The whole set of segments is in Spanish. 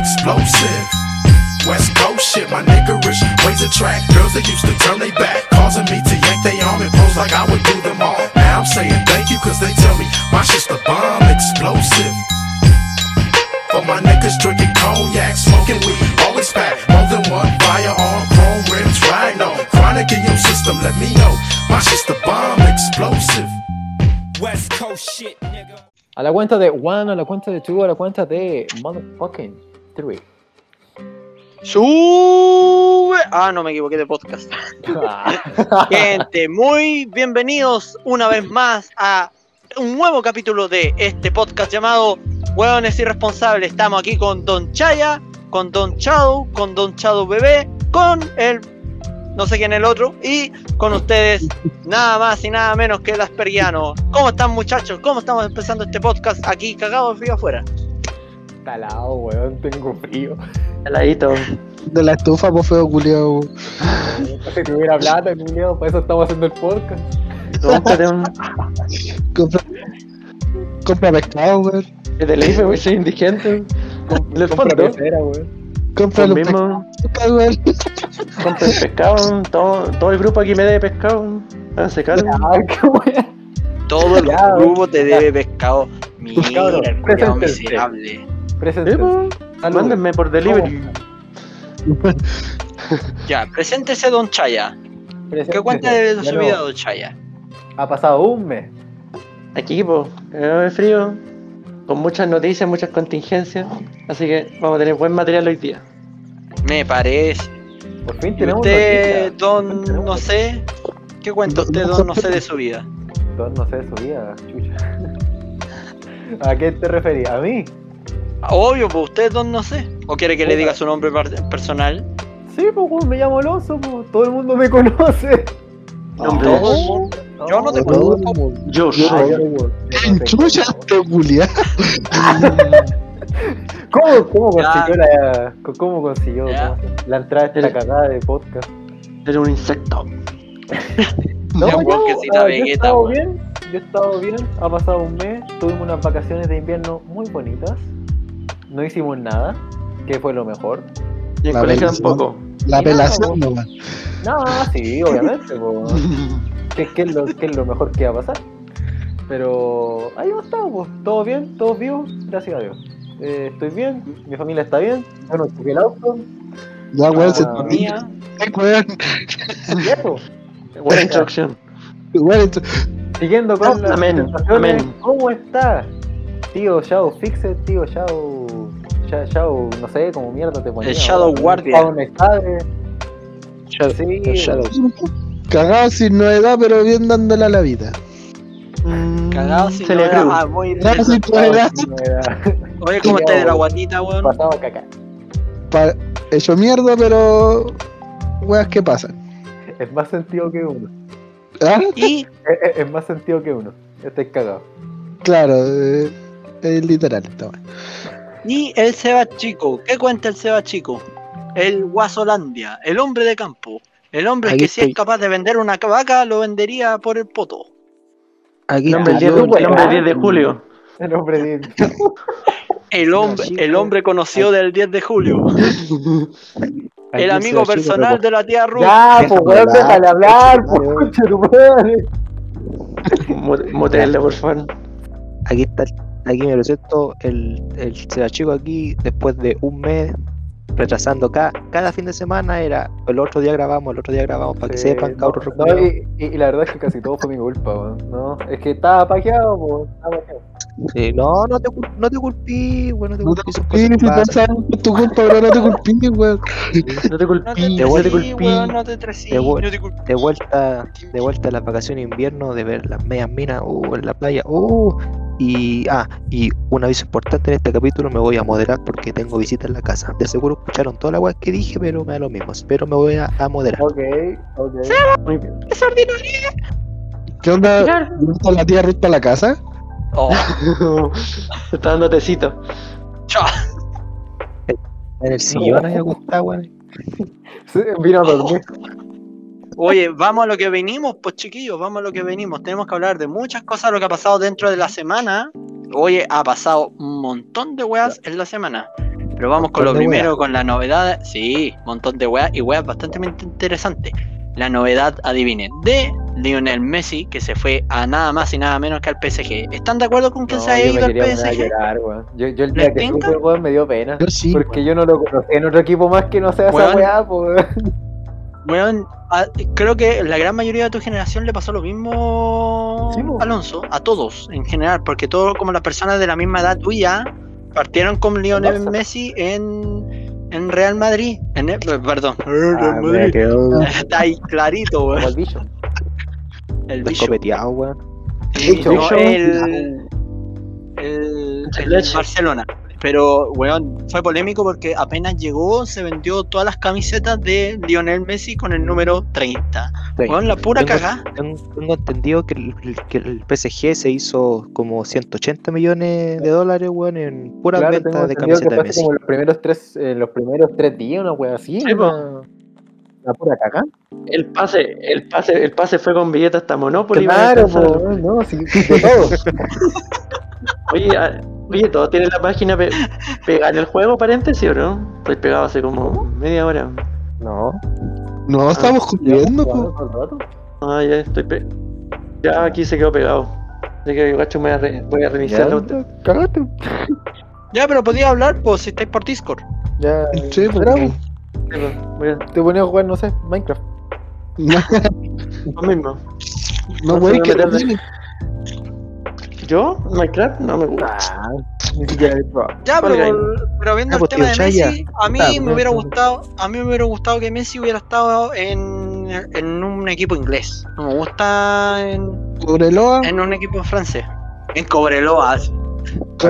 explosive. West Coast shit, my niggerish ways attract girls that used to turn they back, causing me to yank they arm and pose like I would do them all. Now I'm saying thank you, cause they tell me my shit's the bomb explosive. For my niggas drinking cognac, smoking weed, always pack more than one firearm, chrome rims, rhino, chronic in your system, let me know. My shit's the bomb explosive. West Coast shit, nigga. A la cuenta de one, a la cuenta de two, a la cuenta de motherfucking three. Sube. Ah, no me equivoqué de podcast. Gente, muy bienvenidos una vez más a un nuevo capítulo de este podcast llamado Hueones Irresponsables. Estamos aquí con Don Chaya, con Don Chado, con Don Chado Bebé, con el no sé quién el otro, y con ustedes nada más y nada menos que el Asperiano. ¿Cómo están muchachos? ¿Cómo estamos empezando este podcast aquí cagado de frío afuera? Talado, weón, tengo frío. Heladito. De la estufa, pues feo culiao. Si tuviera plata, culiao, por eso estamos haciendo el podcast. Cómprate un. Compra, compra pescado, weón. De la IFE, soy indigente. Compra pecera, weón. Compra los mismo. weón. Compra el pescado, todo, todo el grupo aquí me debe pescado. Qué weón. Todo el Ya, grupo te ya. debe pescado. Mira, Cabrón, el preséntense. miserable. Preséntense. Salud. Mándenme por delivery. ¿Cómo Ya, preséntese Don Chaya. ¿Qué cuenta de su vida, Don Chaya? Ha pasado un mes. Aquí, pues, de frío, con muchas noticias, muchas contingencias, así que vamos a tener buen material hoy día. Me parece. Por fin ¿Y tenemos usted. Don, no sé? ¿Qué cuenta usted, Don, no sé de su vida? Don, no sé de su vida, chucha. ¿A qué te referías? ¿A mí? Obvio, pues usted, Don, no sé. ¿O quiere que le diga su nombre personal? Sí, pues me llamo Alonso, pues todo el mundo me conoce. Todo el mundo. Yo no te conozco. mundo. Yo soy. yo- yo no te Chucha, conozco. este culiao. ¿Cómo, cómo consiguió la, cómo consiguió la entrada de esta cagada de podcast? Eres un insecto. No, Ya, yo, weón, que sí, ah, yo he estado bien, yo he estado bien, ha pasado un mes, tuvimos unas vacaciones de invierno muy bonitas, no hicimos nada, que fue lo mejor. Y en La colegio tampoco. La Y nada, pelación weón. nomás. No, sí, obviamente. ¿Qué, qué es lo, qué es lo mejor que va a pasar? Pero ahí hemos estado, pues, todo bien, todos vivos, gracias a Dios. Eh, estoy bien, mi familia está bien, yo no choqué el auto, Ya, weón, se Ah, Mía. Ay, weón. y eso. Buena esto- Siguiendo con las Amén. ¿cómo está? Tío Shadow Fixer, tío Shadow. Sha- Shadow, no sé, como mierda te ponía. El Shadow weón. Guardia. Spawn Stade. Sí, Cagado sin novedad, pero bien dándole a la vida. Mm, Cagado sin novedad. Ah, muy Cagado sin novedad. Oye, ¿cómo está de la guatita, weón? Pasado caca. Pa- hecho mierda, pero. Weas que pasan. Es más sentido que uno. ¿Ah? Y Es, más sentido que uno. Este es cagado. Claro, eh, es literal. esta wea. Y el Seba Chico, ¿qué cuenta el Seba Chico? El Guasolandia, el hombre de campo. El hombre que si es capaz de vender una vaca, lo vendería por el poto. Aquí El nombre, el está 10, yo, el nombre 10 de julio. El hombre de. El hombre, el hombre conocido del 10 de julio. El amigo personal de la tía Ruth. Ya, pues déjale hablar, déjale pues hablar. concha tu madre. Mo- Motelle, por favor. Aquí está, aquí me presento el, el Chico aquí después de un mes retrasando cada, cada fin de semana era el otro día grabamos, el otro día grabamos para que Sí, sepan no, cabros no, y, y- y la verdad es que casi todo fue mi culpa, weón. No, es que estaba paqueado. Estaba paqueado. Sí, no, no te, no te culpí, bueno, no te No te culpí, culpí, si es tu culpa, no te culpes, weón. No te No culpí, no te culpí. no te no te culpí. De vuelta, de vuelta a las vacaciones de invierno, de ver las medias minas, uh, en la playa, uh, y, ah, y un aviso importante en este capítulo, me voy a moderar porque tengo visita en la casa. De seguro escucharon toda la weá que dije, pero me da lo mismo, pero me voy a, a moderar. Ok, ok. Muy bien. ¿Qué onda? ¿Está la tía Ruth para la casa? Oh, está dando tecito. chao. En el sillón ahí acostado, weón. Sí, vino a dormir. Oye, vamos a lo que venimos, pues chiquillos, vamos a lo que venimos. Tenemos que hablar de muchas cosas, lo que ha pasado dentro de la semana. Oye, ha pasado un montón de weas en la semana. Pero vamos con lo primero, con la novedad. Sí, montón de weas y weas bastante interesantes. La novedad, adivinen, de Lionel Messi, que se fue a nada más y nada menos que al PSG. ¿Están de acuerdo con que No, se haya ido al PSG? llorar, weón. Yo, yo el ¿Les día que supe, weón, me dio pena. Yo sí. Porque yo no lo conocía en otro equipo más que no sea esa weá, po, a- creo que la gran mayoría de tu generación le pasó lo mismo, Sí. Alonso, a todos en general, porque todos como las personas de la misma edad tuya partieron con Lionel. Messi en, en Real Madrid, en el- perdón, Ah, Real me Madrid. quedó Está ahí clarito, weón. el bicho. El bicho. Sí, Bicho. no, el, el, el. Barcelona. Pero, weón, fue polémico porque apenas llegó, se vendió todas las camisetas de Lionel Messi con el número 30. Sí. Weón, la pura Tengo- cagá. Tengo, entendido que el, que el PSG se hizo como 180 millones de dólares, weón, en pura Claro, venta de camisetas de Messi. como los primeros tres, eh, los primeros tres días, una wea así. Sí, una, una pura caca. El pase, el pase, el pase fue con billetes hasta Monopoly. Claro, po, weón, no, sí, de todo. Oye, ah, oye, ¿todos tienen la página pe pegada en el juego, paréntesis, o no? Estoy pegado hace como media hora. No, No, estamos cumpliendo, jugando po. Ah, ya estoy pe Ya aquí se quedó pegado. Así que, gacho, me voy a, re- voy a reiniciar la Ya, cagaste. Ya, pero podía hablar, pues, si estáis por Discord. Ya, Sí, po. bravo. Te ponías a jugar, no sé, Minecraft. No, Lo mismo. no, No güey, se que ¿Yo? ¿Minecraft? No me gusta. Ah. Ya, pero, pero viendo Ah, el pues, tema de Messi, a mí me hubiera no, gustado, a mí me hubiera gustado que Messi hubiera estado en, en un equipo inglés. No me gusta en, Cobreloa, en un equipo francés. En Cobreloa.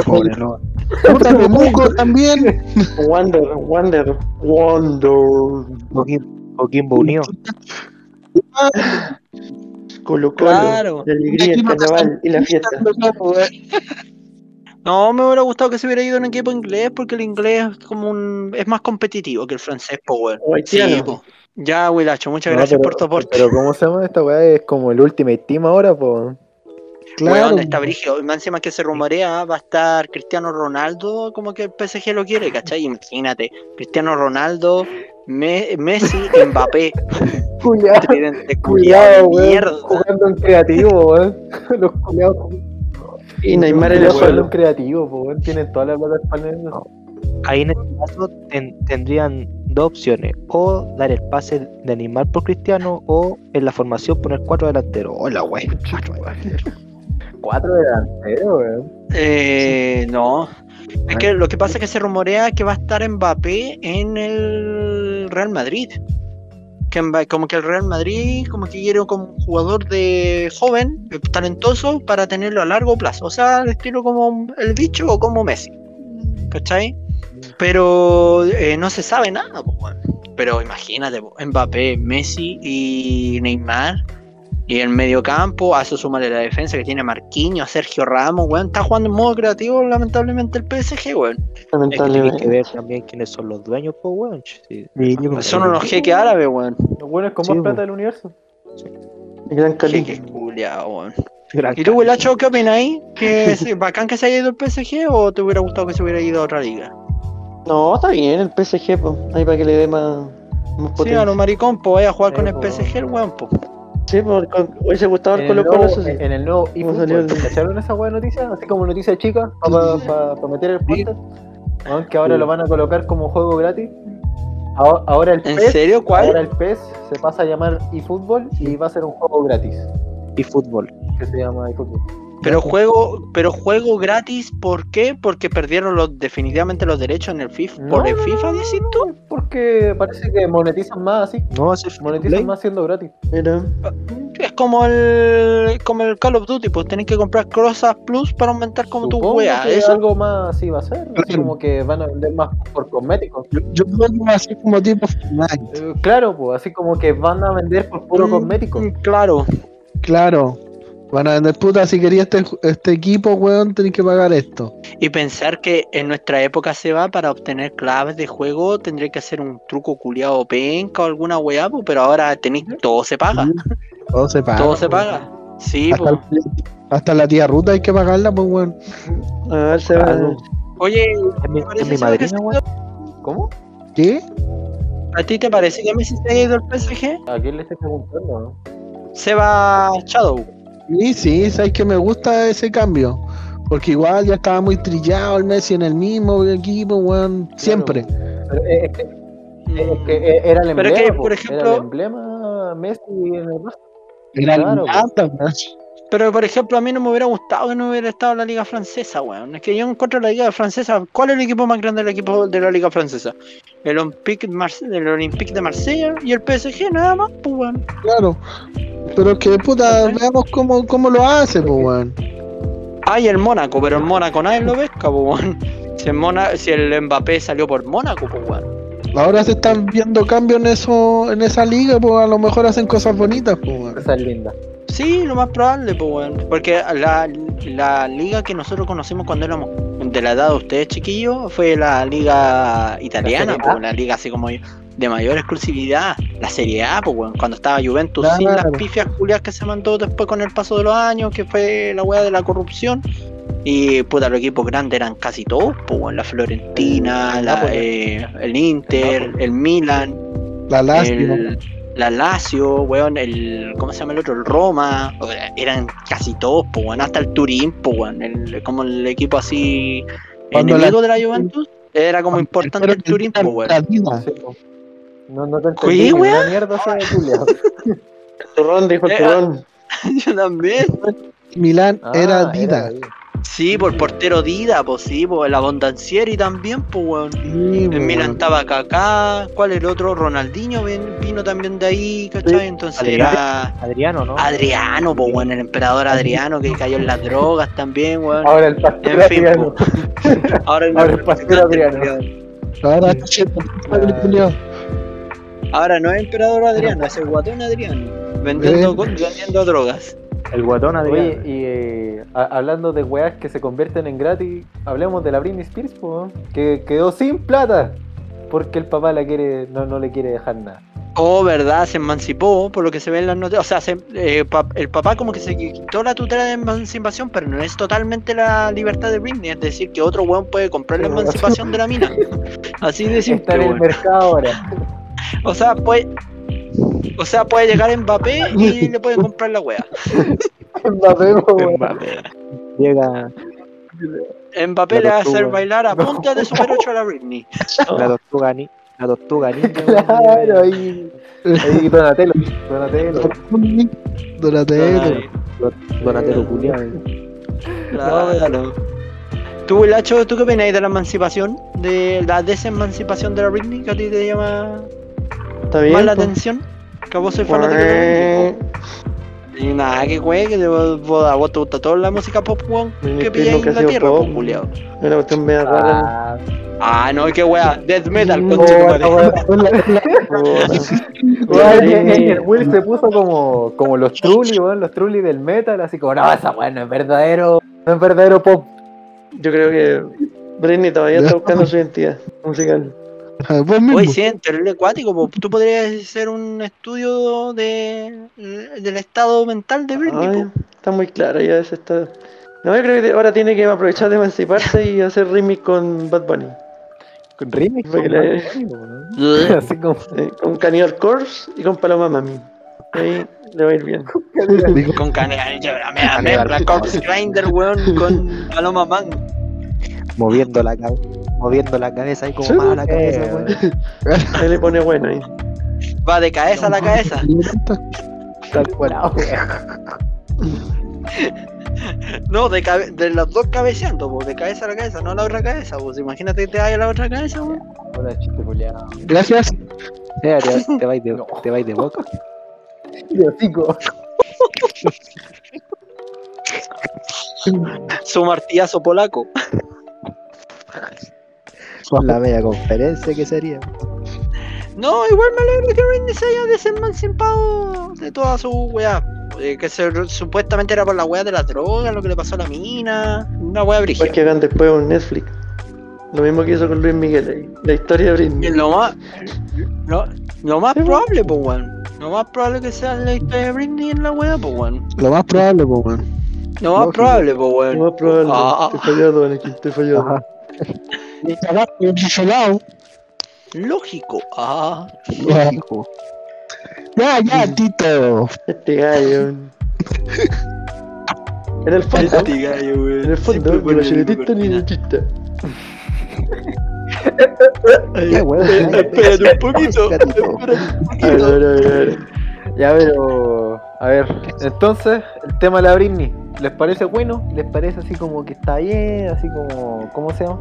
Cobreloa. puta Temuco también. Wonder, Wonder, Wonder. Joaquín, Joaquín Unido. Colo Colo. Claro. La alegría, el carnaval y la fiesta. No, me hubiera gustado que se hubiera ido en equipo inglés porque el inglés es como un es más competitivo que el francés, po, weón. O haitiano. Sí, po. Ya, Wilacho, muchas No, gracias pero- por tu aporte. Pero ¿cómo se llama esta weá? Es como el Ultimate Team ahora, pues. Claro. Weón, está más encima que se rumorea, va a estar Cristiano Ronaldo, como que el PSG lo quiere, ¿cachai? Imagínate, Cristiano Ronaldo, Me- Messi, Mbappé. Cuidado, Tridente cuidado, culiao, weón. mierda. Jugando en creativo, weón. Los culiados. Y Neymar en el suelo. creativo, weón. Tienen toda la plata española. Ahí en este caso ten- tendrían dos opciones. O dar el pase de Neymar por Cristiano o en la formación poner cuatro delanteros. Hola, wey. Cuatro delanteros, weón. Eh, no. Es que lo que pasa es que se rumorea que va a estar Mbappé en el Real Madrid. Que como que el Real Madrid como que quiere como un jugador de joven, eh, talentoso, para tenerlo a largo plazo. O sea, al estilo como el bicho o como Messi. ¿Cachai? Pero eh, no se sabe nada. Pero imagínate, Mbappé, Messi y Neymar. Y el medio campo, a eso súmale la defensa que tiene Marquinhos, Sergio Ramos, weón. Está jugando en modo creativo, lamentablemente, el PSG, weón. Que tenéis que Lamentablemente. ver también quiénes son los dueños, pues, weón. Sí. Son unos jeques árabes, weón. Los buenos con Sí, más plata del universo. Gran. Jeques culiados, weón. Gran ¿Y tú, Wilacho, qué opináis? ¿Que es bacán que se haya ido el PSG o te hubiera gustado que se hubiera ido a otra liga? No, está bien el PSG, pues. Ahí para que le dé más, más Sí, potencia. a los maricón, pues vaya a jugar Sí, con el. PSG, el weón, pues. Sí, con- hubiese gustado el En el, Colo Colo, nuevo, eso sí. en el nuevo ¿Cómo salió eFootball, ¿cacharon esa weá de noticias? Así como noticia chica, para meter el póster. Weón, Que ahora Sí. lo van a colocar como juego gratis. Ahora, ahora el ¿En PES, serio? ahora ¿Cuál? el PES se pasa a llamar eFootball y va a ser un juego gratis. Y fútbol. Que se llama eFootball. Pero juego, pero juego gratis, ¿por qué? Porque perdieron los, definitivamente los derechos en el FIFA. ¿Por el FIFA, decís tú? Porque parece que monetizan más así. No, Monetizan más siendo gratis. Mira. Es como el como el Call of Duty, pues tenés que comprar cosas plus para aumentar como tu wea. que Eso. algo más así va a ser. Así como que van a vender más por cosméticos. Yo, yo creo que va a ser como tipo Fortnite. Eh, claro, pues así como que van a vender por puro Mm, cosmético. Claro. Claro. Van a vender puta, si querías este, este equipo, weón, tenés que pagar esto. Y pensar que en nuestra época se va para obtener claves de juego, tendría que hacer un truco culiado penca o alguna weá, pues, pero ahora tenéis todo se paga. Todo se paga. Todo se paga. Sí, Hasta, pues. el- hasta la tía Ruta hay que pagarla, pues, weón. A ver, se va. Oye, Es mi, me parece es mi madrina, se weón. ¿Cómo? ¿Qué? ¿A ti te parece que Messi se ha ido al PSG? ¿A quién le estoy preguntando? Se va Shadow. Sí, sí, sabes que me gusta ese cambio. Porque igual ya estaba muy trillado el Messi en el mismo equipo, weón. Siempre. Pero es, que, es que eh, era el Pero emblema. es que, po, por Era ejemplo- el emblema Messi en el Barça. Era Claro, el weón. Pero por ejemplo, a mí no me hubiera gustado que no hubiera estado en la liga francesa, weón. Es que yo encuentro la liga francesa. ¿Cuál es el equipo más grande del equipo de la liga francesa? El Olympique, de Marse- el Olympique de Marsella y el PSG, nada más, pues, weón. Claro. Pero que puta, veamos cómo, cómo lo hace, pues, weón. Ah, y el Mónaco, pero el Mónaco nadie lo pesca, pues, weón. Si el, Mona- si el Mbappé salió por Mónaco, pues, weón. Ahora se están viendo cambios en eso, en esa liga, pues a lo mejor hacen cosas bonitas, pues, weón. Esa es linda. Sí, lo más probable, pues, weón. Porque la, la liga que nosotros conocimos cuando éramos de la edad de ustedes, chiquillos, fue la liga italiana, pues, la liga así como de mayor exclusividad. La Serie A, pues, weón. Cuando estaba Juventus sin las Claro. pifias culias que se mandó después con el paso de los años, que fue la weá de la corrupción. Y puta, los equipos grandes eran casi todos, pues, weón. La Florentina, El la, Napoli. eh, el Inter, el Milan La lástima. el, la Lazio, weón, el. ¿Cómo se llama el otro? El Roma. Eran casi todos, pues, weón. Hasta el Turín, pues, weón. El, como el equipo así. Cuando enemigo de la Juventus. Era como importante el Turín, pues, weón. No, no te ¿Qué, entendí. una mierda culiao. El turrón, dijo el Eh, turrón. Yo también. Milán Ah, era ahí. Sí, por portero Dida, pues sí, por el Abondancieri también, pues, weón. Sí, En Milan weón. estaba Kaká, ¿cuál es el otro? Ronaldinho vino también de ahí, ¿cachai? Entonces Adriano. era Adriano, ¿no? Adriano, pues, weón, el emperador Adriano que cayó en las drogas también, weón. Ahora el pastor En fin, Adriano. Ahora el, Ahora el pastor Adriano. Ahora siendo padre, culiao. Ahora no es emperador Adriano, es el guatón Adriano. Vendiendo, Eh. drogas. El guatón Oye, y eh, a- hablando de weas que se convierten en gratis, hablemos de la Britney Spears, que quedó sin plata porque el papá la quiere, no, no le quiere dejar nada. Oh, verdad, se emancipó, por lo que se ve en las noticias. O sea, se- eh, pa- el papá como que se quitó la tutela de emancipación, pero no es totalmente la libertad de Britney. Es decir, que otro weón puede comprar la emancipación de la mina. Así de Está simple, en el mercado ahora. O sea, puede... O sea, puede llegar Mbappé y le pueden comprar la wea. Mbappé. Mbappé. Llega Mbappé La le va a hacer bailar a punta de Super 8 a la Britney. la tortuga, ni- la tortuga ninja. Claro, ahí, ahí Donatello, Donatello. Donatello. Donatello culiao. Claro. Tú, Lacho, ¿tú qué opinas de la emancipación? De la desemancipación de la Britney, que a ti te llama Está bien. más la po. atención? Que a vos sois fanático de Britney. Y nada, que güey, que vos, a vos te gusta toda la música pop, weón, que pilláis en la tierra, pop. pues, culiao. Es una cuestión media rara. Ah, no, qué wea, death metal, conche el- Will se puso como, como los Trulli, weón, los Trulli del metal, así como, no, esa weón no es verdadero, no es verdadero pop. Yo creo que Britney todavía está buscando su identidad musical. Vos mismo. Oye, sí, es terrible acuático, tú podrías hacer un estudio de, del estado mental de Britney, Ay, está muy claro ya ese está. No, yo creo que ahora tiene que aprovechar de emanciparse y hacer remix con Bad Bunny. Con remix, con le- así como, eh, con Cannibal Corpse y con Paloma Mami. Ahí le va a ir bien. Con me mezcla Corpse Grinder, weón, con Paloma Man. Moviendo la, cabe- moviendo la cabeza ahí como Sí, más la cabeza, eh, weón. Ahí le pone bueno ahí. Va de cabeza a la cabeza. tal cual, No, de, cabe- de los dos cabeceando, po, de cabeza a la cabeza, no a la otra cabeza. Pues imagínate que te vaya a la otra cabeza, weón. Hola, chiste culiado. Gracias. Eh, te, te vais de, te vais de boca. Y hocico. Su martillazo polaco. La media conferencia que sería. No, igual me alegro que Britney se haya desemancipado de toda su weá. Eh, que se- supuestamente era por la weá de la droga, lo que le pasó a la mina. Una weá Pues brígida. que hagan después un Netflix. Lo mismo que hizo con Luis Miguel ahí. La historia de Britney. Lo más, lo, lo más Sí, probable, pues, weón. Lo más probable que sea la historia de Britney en la weá, pues, weón. Lo más probable, pues, weón. Lo más Lógico. probable, pues, weón. Lo más probable. Te fallado, Anakin, te fallado. Y lado. Lógico. Ah. Lógico. Ya, ya, Tito. Este gallo. En el fondo, Este gallo, en el fondo, ni machinetista ni dentista. Ya, weón. Espérate un poquito. Espérate un a poquito. ver, a ver, a ver. Ya, pero. A ver, entonces, el tema de la Britney, ¿les parece bueno? ¿Les parece así como que está bien? Así como. ¿Cómo se llama?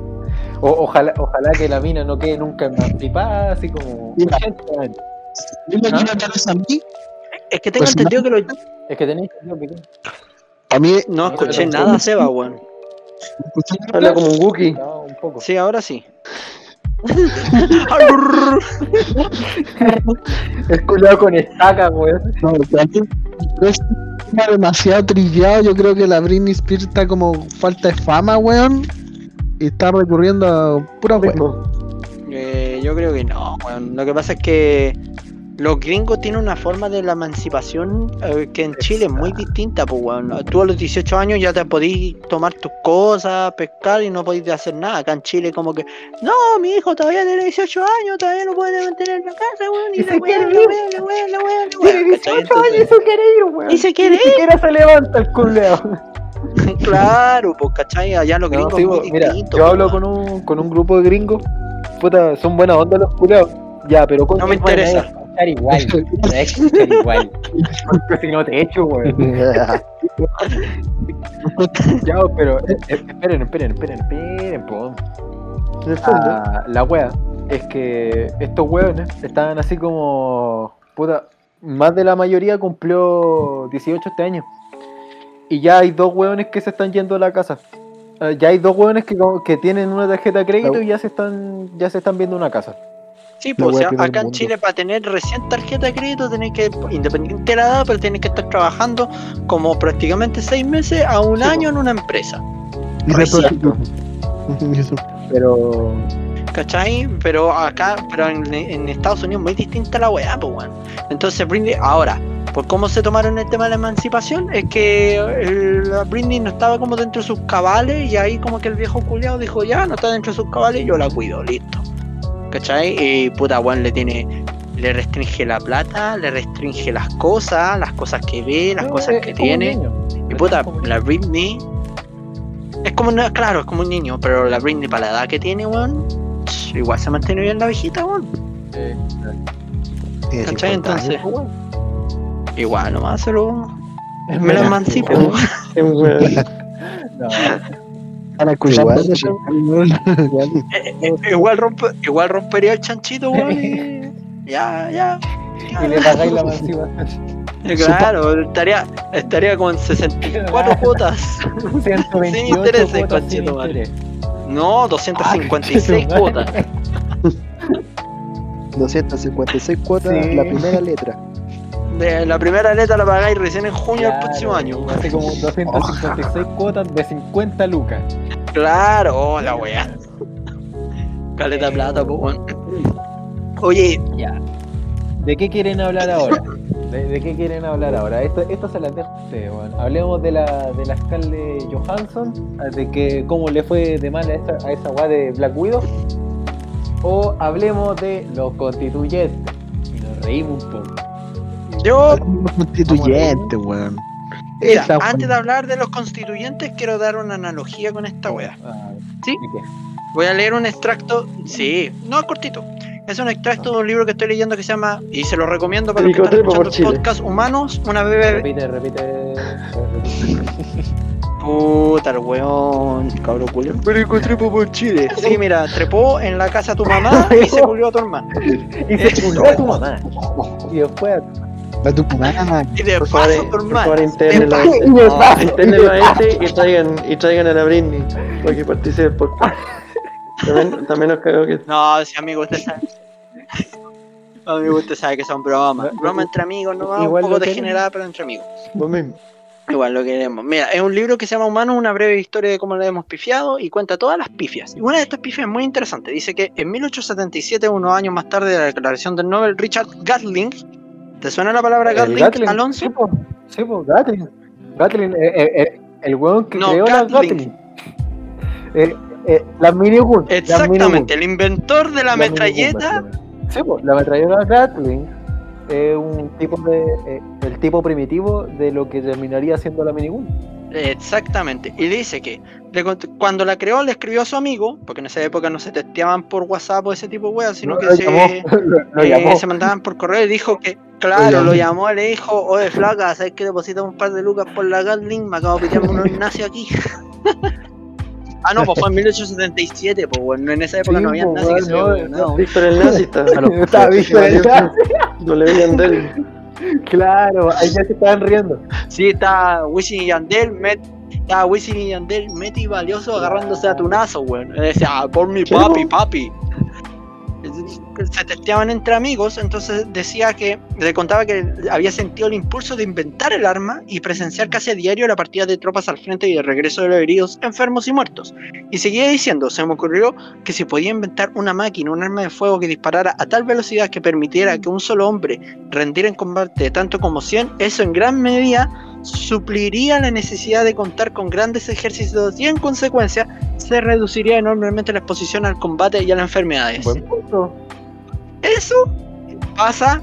O, ojalá, ojalá que la mina no quede nunca emancipada, así como. Mira. 80 años. Dime ¿Ah? a mí. Es que tengo Pues entendido que lo... Es que tenéis que que- A mí, No escuché nada, Seba, weón. Habla como un Wookiee. Un poco. Sí, ahora sí. El culiado con estaca, weón. no, es demasiado trillado. Yo creo que la Britney Spears está como falta de fama, weón. Y está recurriendo a pura weón. Eh, yo creo que no, weón. Lo que pasa es que los gringos tienen una forma de la emancipación eh, que en Chile es muy distinta, pues, weón. Tú a los 18 años ya te podís tomar tus cosas, pescar y no podís hacer nada. Acá en Chile como que, no, mi hijo todavía tiene 18 años, todavía no puede mantener la casa, weón. Y Y la quiere la ir. weá, la weá, la la Tiene weá, ¿cachai? 18 años y se quiere ir, weón. Y se quiere Ni siquiera se levanta el culiado. Claro, pues, ¿cachai? Allá los No, gringos sí, es muy bo- mira, distinto, yo pues, hablo weón. con un, con un grupo de gringos. Puta, son buena onda los culiados. Ya, pero con No me interesa. Escuchar igual. me va a escuchar igual. Porque si no te echo, weón. Ya, pero eh, esperen, esperen, esperen, esperen, po. Ah, la wea es que estos weones estaban así como. Puta, más de la mayoría cumplió 18 este año. Y ya hay dos weones que se están yendo a la casa. Eh, ya hay dos weones que, que tienen una tarjeta de crédito y ya se están ya se están viendo una casa. Sí, pues o sea, acá en. Chile para tener recién tarjeta de crédito tenés que, independiente de la edad, pero tenés que estar trabajando como prácticamente seis meses a un Sí, año en una empresa. Y. Eso. Pero. ¿Cachai? Pero acá, pero en, en Estados Unidos muy distinta la weá, pues weón. Entonces Britney, ahora, por cómo se tomaron el tema de la emancipación, es que el- la Britney no estaba como dentro de sus cabales y ahí como que el viejo culiado dijo, ya, no está dentro de sus cabales, yo la cuido, listo. ¿Cachai? Y puta weón le tiene, le restringe la plata, le restringe las cosas, las cosas que ve, las no, cosas es- que es tiene. Y puta, la Britney es como una, claro, es como un niño, pero la Britney para la edad que tiene, weón, igual se mantiene bien la viejita, weón. Eh, Tiene ¿Cachai? 50 años. Entonces, igual nomás se lo. Me la emancipo. No, Igual. Eh, eh, igual, rompe, igual rompería el chanchito, weón. y- Ya, ya. y le pagáis la emancipación. Eh, Claro, estaría, estaría con 64 cuotas. 128 Sin intereses, conchetumare. interés. No, 256 Ah, cuotas. 256 cuotas, la primera letra. De la primera letra la pagáis recién en junio del próximo año. Hace como 256 cuotas de 50 lucas. Claro, oh, la wea. Caleta plata, po, weón. Oye, Ya. ¿De qué quieren hablar ahora? ¿De, de qué quieren hablar ahora? Esto, esto se las dejo a ustedes, weón. Hablemos de la, de la alcalde Johansson, de que cómo le fue de mal a esa, a esa weá de Black Widow. O hablemos de los constituyentes. Y nos reímos un poco. Yo, Constituyente, weón. mira, Esa, antes weón. de hablar de los constituyentes, quiero dar una analogía con esta wea. Ah, ¿Sí? Voy a leer un extracto, sí, no cortito. Es un extracto de un libro que estoy leyendo que se llama, y se lo recomiendo para los que están escuchando podcast humanos, una bebé. Repite, repite. repite. Puta, el weón, cabrón culio. Pero encontré por Chile. Sí, mira, trepó en la casa de tu mamá y se culió a tu hermano. Y se culió a tu mamá. Y después a tu A tu mamá. Y de Por paso favor, por favor, a Y este. No, a este y traigan, y traigan a la Britney para que participe del podcast. También, también nos cagó que No, sí, amigo, usted sabe. Amigo, usted sabe que son bromas. Bromas entre amigos, no un Igual poco lo que- degenerada, pero entre amigos. vos mismo. Igual lo queremos. Mira, es un libro que se llama Humanos, una breve historia de cómo le hemos pifiado y cuenta todas las pifias. Y una de estas pifias es muy interesante. Dice que en 1877, unos años más tarde de la declaración del Nobel, Richard Gatling, ¿te suena la palabra Gatling, Alonso? Sí, po, sí, po, Gatling. Gatling, eh, eh, eh, el weón que No, creó la Gatling. Gatling. Eh, eh, las minigun. las Exactamente, el inventor de la metralleta. Sí, pues, la metralleta Gatling es un tipo de. el tipo primitivo de lo que terminaría siendo la minigun. Exactamente. Y dice que cuando la creó le escribió a su amigo, porque en esa época no se testeaban por WhatsApp o ese tipo de weas, sino No, que lo se, llamó, lo, lo eh, se mandaban por correo y dijo que, claro, llamó. lo llamó, le dijo, oye flaca, ¿sabes que depositas un par de lucas por la Gatling? Me acabo de pillarme unos Ignacio aquí. ah, no, pues fue en 1877, pues bueno, en esa época Sí, no había nazi que se veía, no, no. Víctor el nazi. No le veían de él. Claro, ahí ya se estaban riendo. Sí, está Wisin y Yandel, Met, está Wisin y Yandel, Meti Valioso agarrándose a tunazo, weón. Decía, "Ah, por mi papi, papi. Se testeaban entre amigos, entonces decía que, le contaba que había sentido el impulso de inventar el arma y presenciar casi a diario la partida de tropas al frente y el regreso de los heridos, enfermos y muertos. Y seguía diciendo, se me ocurrió que se podía inventar una máquina, un arma de fuego que disparara a tal velocidad que permitiera que un solo hombre rendir en combate tanto como 100, eso en gran medida supliría la necesidad de contar con grandes ejércitos y en consecuencia se reduciría enormemente la exposición al combate y a las enfermedades. Buen punto. Eso pasa,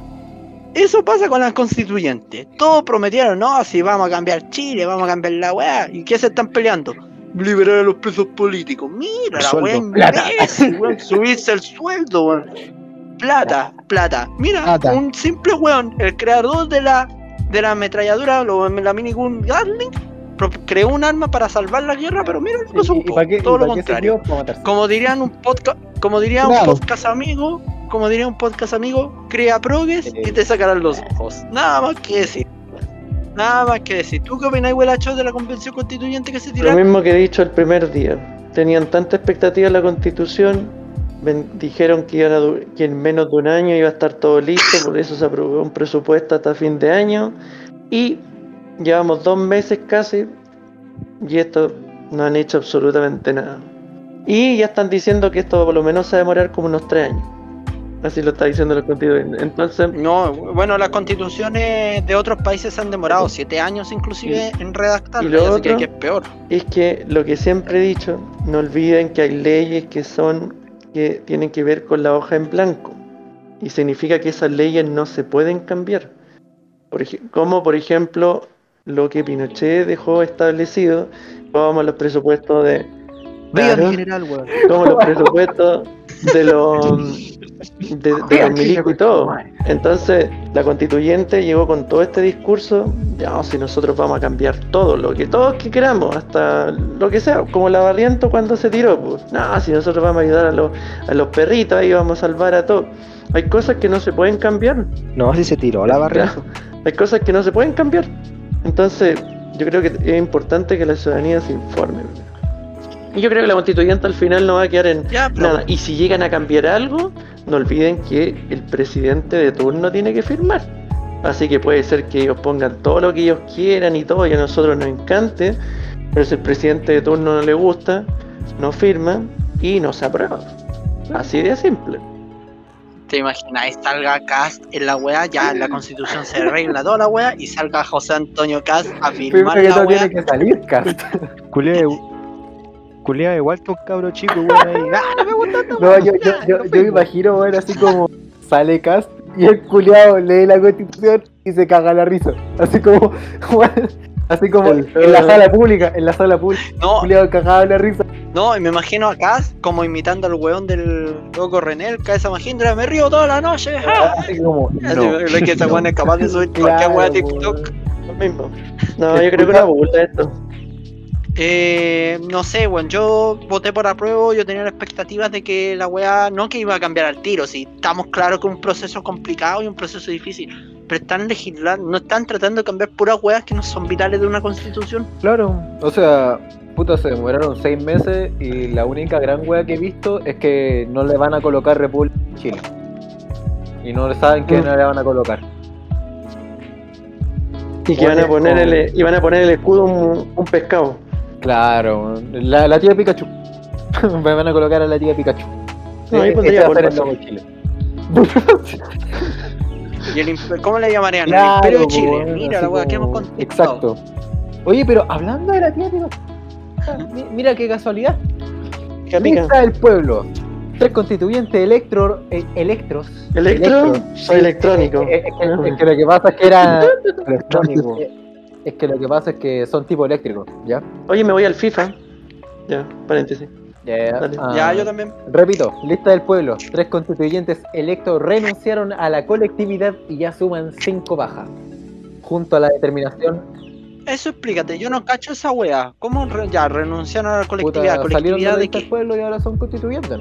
eso pasa con las constituyentes. Todos prometieron, no, si vamos a cambiar Chile, vamos a cambiar la weá. ¿Y qué se están peleando? Liberar a los presos políticos. Mira, la weá subirse el sueldo, weón. Plata, plata. Mira, Plata. un simple weón, el creador de la de la ametralladura, lo- la minigun Gatling, creó un arma para salvar la guerra, pero mira, no ¿Y, supo, qué, todo lo contrario. Como dirían un podcast, como diría Claro. un podcast amigo, como diría un podcast amigo, crea progres y te sacarán los ojos. Nada más que decir. Nada más que decir. ¿Tú qué opinas, Huelacho, de la convención constituyente que se Lo tiraron? mismo que he dicho el primer día. Tenían tanta expectativa en la constitución, dijeron que, iban a que en menos de un año iba a estar todo listo, por eso se aprobó un presupuesto hasta fin de año. Y llevamos dos meses casi y esto no han hecho absolutamente nada. Y ya están diciendo que esto por lo menos se va a demorar como unos tres años. Así lo está diciendo la constituyente. Entonces, No, bueno, las constituciones de otros países se han demorado siete años inclusive en redactar, y lo otro- que es peor. es que lo que siempre he dicho, no olviden que hay leyes que son que tienen que ver con la hoja en blanco y significa que esas leyes no se pueden cambiar. Por como por ejemplo lo que Pinochet dejó establecido, como los presupuestos de Claro. como los presupuestos de los de, de los milicos y todo. Entonces, la constituyente llegó con todo este discurso, ya, si nosotros vamos a cambiar todo, lo que todos que queramos, hasta lo que sea, como la Barriento cuando se tiró, pues, no, si nosotros vamos a ayudar a los, a los perritos, ahí vamos a salvar a todos. Hay cosas que no se pueden cambiar, No, si se tiró la barra. hay cosas que no se pueden cambiar. Entonces, yo creo que es importante que la ciudadanía se informe. Y yo creo que la constituyente al final no va a quedar en Ya, pero nada. Y si llegan a cambiar algo, no olviden que el presidente de turno tiene que firmar. Así que puede ser que ellos pongan todo lo que ellos quieran y todo, y a nosotros nos encante, pero si el presidente de turno no le gusta, no firma y no se aprueba. Así de simple. ¿Te imagináis? Salga Cast en la wea, ya en la constitución se arregla toda la wea y salga José Antonio Cast a Primero firmar que la wea. tiene que salir, Cast. Culeado Culeado igual que un cabro chico, weón. ahí. ¡Ah, no me gusta No, weá! yo, yo, yo, no yo me imagino, weón, así como sale Cast y el culiado lee la constitución y se caga la risa. Así como, weón, así como El- en la sala pública, en la sala pública, No, culiado cagado la risa. no, y me imagino a Cast como imitando al weón del loco René, el cabeza magindra, me río toda la noche. ¡ja! Así como, Así, no. lo que ese weón es capaz de subir cualquier wea a TikTok. Lo mismo. No, yo creo que una burla esto. Eh, no sé, weón, yo voté por apruebo, yo tenía expectativas de que la weá no que iba a cambiar al tiro, si estamos claros que es un proceso complicado y un proceso difícil, pero están legislando, no están tratando de cambiar puras weas que no son vitales de una constitución. Claro, o sea, puta, se demoraron seis meses y la única gran wea que he visto es que no le van a colocar República en Chile. Y no saben que Mm. no le van a colocar. Y que van a poner el, y van a poner el escudo un, un pescado. Claro, la, la tía Pikachu. Me van a colocar a la tía Pikachu. No, ahí Eh, pondría. Y el ¿Cómo le llamarían? Claro, el Imperio de Chile. Mira la wea que hemos como-. Exacto. Oye, pero hablando de la tía Pikachu, mi- mira qué casualidad. Pica. Lista del pueblo. Tres constituyentes electro, eh, electros. ¿Electro? Soy electrónico. Eh, que, es que lo que pasa es que era. Electrónico. Es que lo que pasa es que son tipo eléctricos, ¿ya? Oye, me voy al FIFA. Ya, paréntesis. Ya, Dale. ah, Ya, yo también. Repito, lista del pueblo. Tres constituyentes electos renunciaron a la colectividad y ya suman cinco bajas. Junto a la determinación, Eso explícate, yo no cacho esa wea. ¿Cómo re- ya renunciaron a la puta, colectividad? salieron de ¿Colectividad la de lista del pueblo y ahora son constituyentes.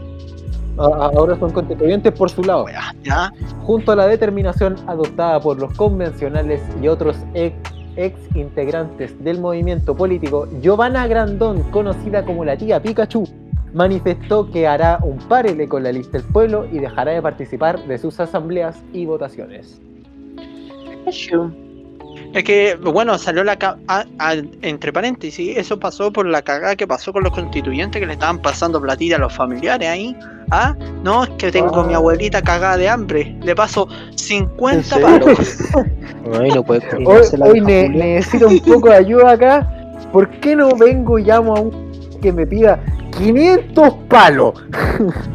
Ahora son constituyentes por su lado. Wea, ya. junto a la determinación adoptada por los convencionales y otros ex, ex integrantes del movimiento político, Giovanna Grandón, conocida como la tía Pikachu, manifestó que hará un parele con la lista del pueblo y dejará de participar de sus asambleas y votaciones. Es que, bueno, salió la. a- a- entre paréntesis, eso pasó por la cagada que pasó con los constituyentes que le estaban pasando platita a los familiares ahí. Ah, no, es que tengo a mi Ah. abuelita cagada de hambre. Le paso 50 ¿En serio? palos. Ay, no puede Hoy, hoy ne- necesito un poco de ayuda acá. ¿Por qué no vengo y llamo a un que me pida 500 palos?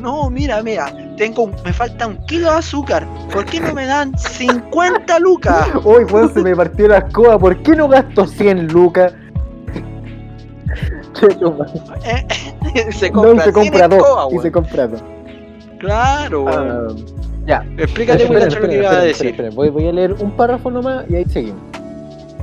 No, mira, mira, tengo un- me falta un kilo de azúcar. ¿Por qué no me dan 50 lucas? Hoy, weón, se me partió la escoba. ¿Por qué no gasto 100 lucas? Eh, se No, compra, se compra 100 dos. escobas, y weón. se compra dos. Claro, weón. Ah, ya. Explícate Esperen, lo que esperen, iba a decir. voy a leer un párrafo nomás y ahí seguimos.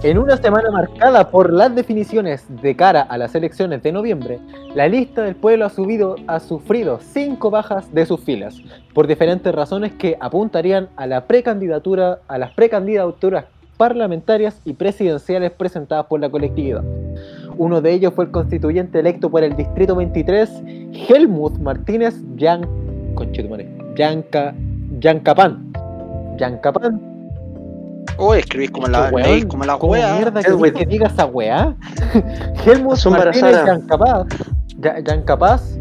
En una semana marcada por las definiciones de cara a las elecciones de noviembre, la lista del pueblo ha, subido, sufrido cinco bajas de sus filas, por diferentes razones que apuntarían a la precandidatura, a las precandidaturas parlamentarias y presidenciales presentadas por la colectividad. Uno de ellos fue el constituyente electo por el distrito 23, Helmut Martínez Yan, Yanca. Oh, escribís como la, Weón, como la ¿Cómo wea. mierda que, que diga esa weá? Helmut Martínez. Yancapaz, Yancapaz,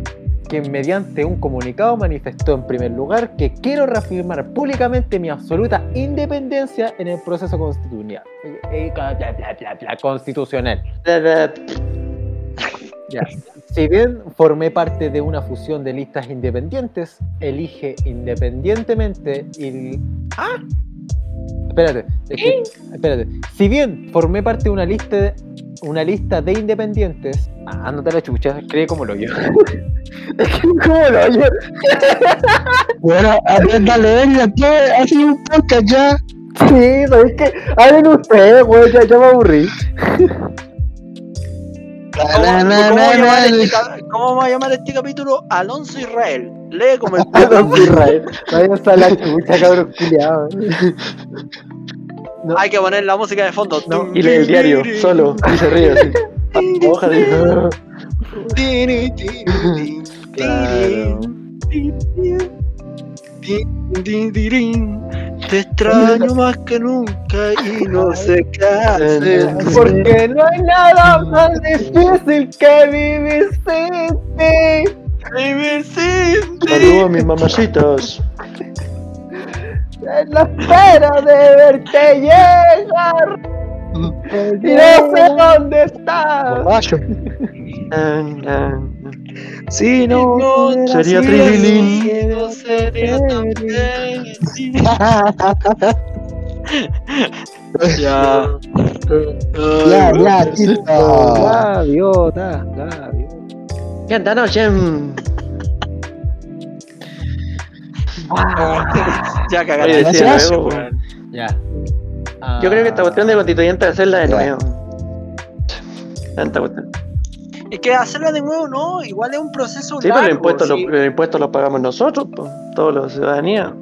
quien mediante un comunicado manifestó en primer lugar que quiero reafirmar públicamente mi absoluta independencia en el proceso constitucional. Constitucional. Ya. Si bien formé parte de una fusión de listas independientes, elige independientemente y... ¡Ah! Espérate, es que- espérate. Si bien formé parte de una lista de, una lista de independientes... Ah, ándate a la chucha, cree como lo yo. que como lo yo. Bueno, a ver, dale, venga, ¿qué? Hacen un podcast ya. Sí, ¿sabes qué? Hablen ustedes, güey, ya, ya me aburrí. ¿Cómo, Na, na, cómo na, vamos a llamar na, este cómo vamos a llamar este capítulo? Alonso Israel. Lee como el Perdón, Israel. Vayan a la chucha, cabrón, culiado. No. Hay que poner la música de fondo. No. Y lee el diario, solo, y se ríe así. Hoja de... Claro. Te extraño más que nunca y no sé qué hacer. Porque no hay nada más difícil que vivir sin ti. Vivir sin ti. Saludos mis mamacitas. En la espera de verte llegar. Y no sé dónde estás. Sí, no. No, sería Trililín. No sería tan feliz. Ya. Ya, ya, chito. Gaviota, gaviota. ¿Qué anda noche? Ya cagaste. decía luego, Ya. Yo creo que esta cuestión de constituyente hacerla de nuevo. Tanta cuestión. Es que hacerla de nuevo no, igual es un proceso Sí, pero largo. el impuesto, sí. lo, el impuesto lo pagamos nosotros, toda la ciudadanía.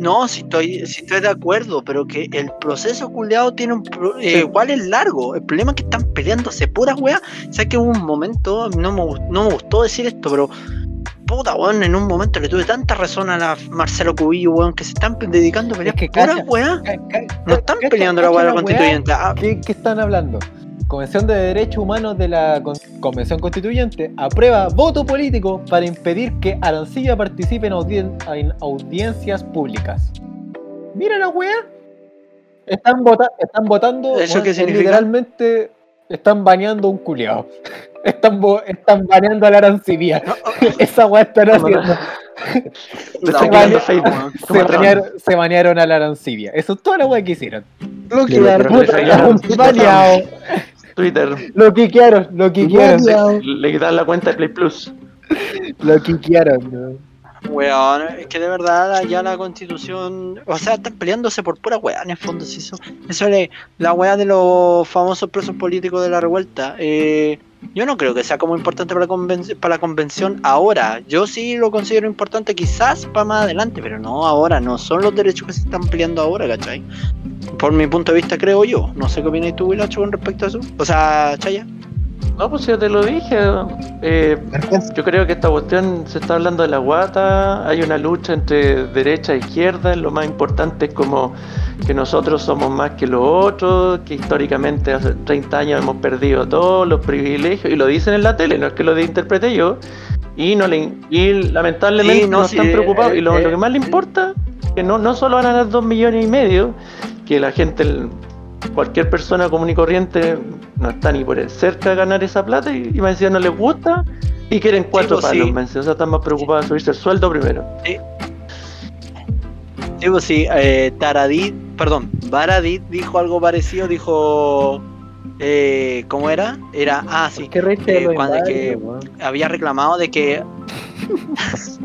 No, si estoy, si estoy de acuerdo, pero que el proceso culeado tiene un pro- eh, igual es largo. El problema es que están peleándose puras weas. Sabes que hubo un momento, no me, no me gustó decir esto, pero puta weón, en un momento le tuve tanta razón a la Marcelo Cubillo, weón, que se están dedicando a pelear Es que puras weas. No están peleando la wea de la la constituyente. Ah, ¿Qué, qué están hablando? Convención de Derechos Humanos de la Con- Convención Constituyente aprueba voto político para impedir que Arancilla participe en, audien- en audiencias públicas. Mira la weá. Están, vota- están votando. ¿Eso qué significa? Literalmente están baneando un culiao. Están, están baneando a la arancibia. Esa weá están haciendo. Wea, quitando Facebook. Se banearon, se banearon a la arancibia. Eso es toda la weá que hicieron. Lo que Le- da le- puta, le- cabrón. Baneado. Twitter. Lo quiquearon, lo quiquearon. Baneado. Le quitan la cuenta de Play Plus. Lo quiquearon. ¿no? Weón, es que de verdad ya la constitución, o sea, están peleándose por pura weá en el fondo, si eso, eso es la weá de los famosos presos políticos de la revuelta. Eh, yo no creo que sea como importante para para la convención ahora. Yo sí lo considero importante quizás para más adelante, pero no ahora, no son los derechos que se están peleando ahora, ¿cachai? Por mi punto de vista creo yo. No sé qué opinas tú, Wilacho, con respecto a eso. O sea, Chaya. No, pues ya te lo dije. eh, yo creo que esta cuestión se está hablando de la guata. Hay una lucha entre derecha e izquierda. Lo más importante es como que nosotros somos más que los otros, que históricamente hace 30 años hemos perdido todos los privilegios. Y lo dicen en la tele, no es que lo interprete yo. Y, no le, y lamentablemente Sí, no, no, sí, están preocupados. eh, y lo, eh, lo que más le importa que no, no solo van a ganar 2 millones y medio, que la gente, cualquier persona común y corriente, no está ni por el cerca de ganar esa plata y, y más encima no les gusta y quieren cuatro pues, palos, sí. más encima. o sea, están más preocupados de subirse el sueldo primero. Digo, sí, eh, Taradid, perdón, Baradit dijo algo parecido, dijo, eh, ¿cómo era? Era, ah, sí, ¿Qué reíste de Eh, cuando que- había reclamado de que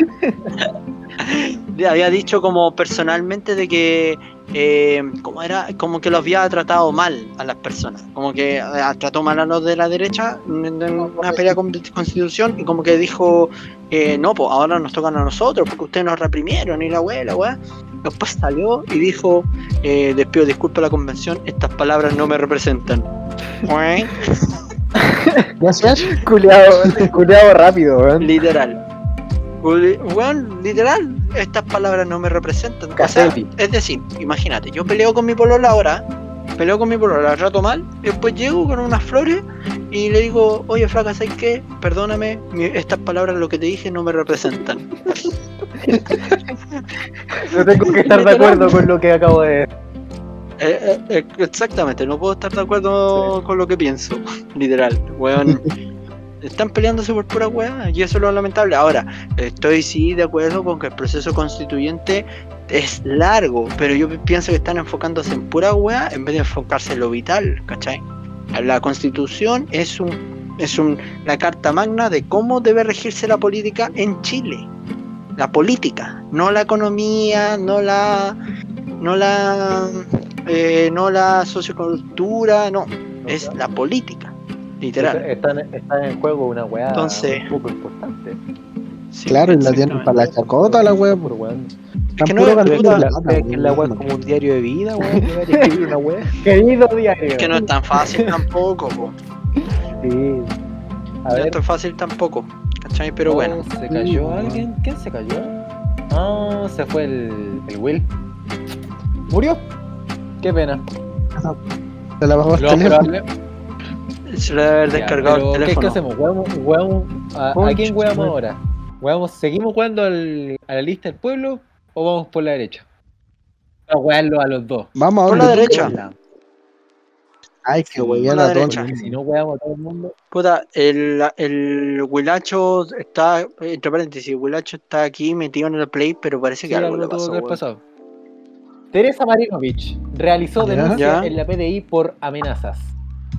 Le había dicho como personalmente de que eh, como era como que lo había tratado mal a las personas. Como que eh, trató mal a los de la derecha en, en una pelea con constitución y como que dijo eh, no pues ahora nos tocan a nosotros porque ustedes nos reprimieron y la weá la weá después salió y dijo eh, les pido disculpas a la convención estas palabras no me representan Gracias. Culeado, culeado rápido, weón. literal Weón, literal, estas palabras no me representan. O sea, es decir, imagínate, yo peleo con mi polola ahora, peleo con mi polola, la trato mal, después llego con unas flores y le digo, oye flaca, ¿sabes qué? Perdóname, mi- estas palabras lo que te dije no me representan. No tengo que estar de acuerdo con lo que acabo de. Eh, eh, eh, exactamente, no puedo estar de acuerdo con lo que pienso, literal, weón. Están peleándose por pura weá y eso es lo lamentable. Ahora, estoy sí de acuerdo con que el proceso constituyente es largo, pero yo pienso que están enfocándose en pura weá en vez de enfocarse en lo vital, ¿cachai? La constitución es un es un, la carta magna de cómo debe regirse la política en Chile. La política, no la economía, no la no la eh, no la sociocultura, no, es la política, literal. Están, están en juego una weá Entonces- un poco importante. Sí, Claro, y la tienen para la chacota, la wea, Por weón. Es que no es La, plata, es que la wea es weón. como un diario de vida, weón. escribir una wea. Querido diario. Es que no es tan fácil tampoco, po. Sí. A no ver. es tan fácil tampoco, ¿cachai? Pero oh, bueno, ¿Se cayó alguien? ¿Quién se cayó? Ah, se fue el, el Will. ¿Murió? Qué pena. Se la bajó el Lo teléfono. probable- se le debe haber Ya, descargado pero el ¿qué, teléfono. ¿Qué hacemos? ¿Hueamos, hueamos- a, ¿A quién hueamos ahora? ¿Hueamos, ¿Seguimos jugando al- a la lista del pueblo o vamos por la derecha? A huearlo a los dos. Vamos a Por la derecha. Ay, que huevear la a derecha. Porque si no hueamos a todo el mundo. Puta, el, el Wilacho está, entre paréntesis, Wilacho está aquí metido en el play, pero parece que Sí, algo le pasó. pasó. Teresa Marinovich realizó denuncia Ya. en la PDI por amenazas.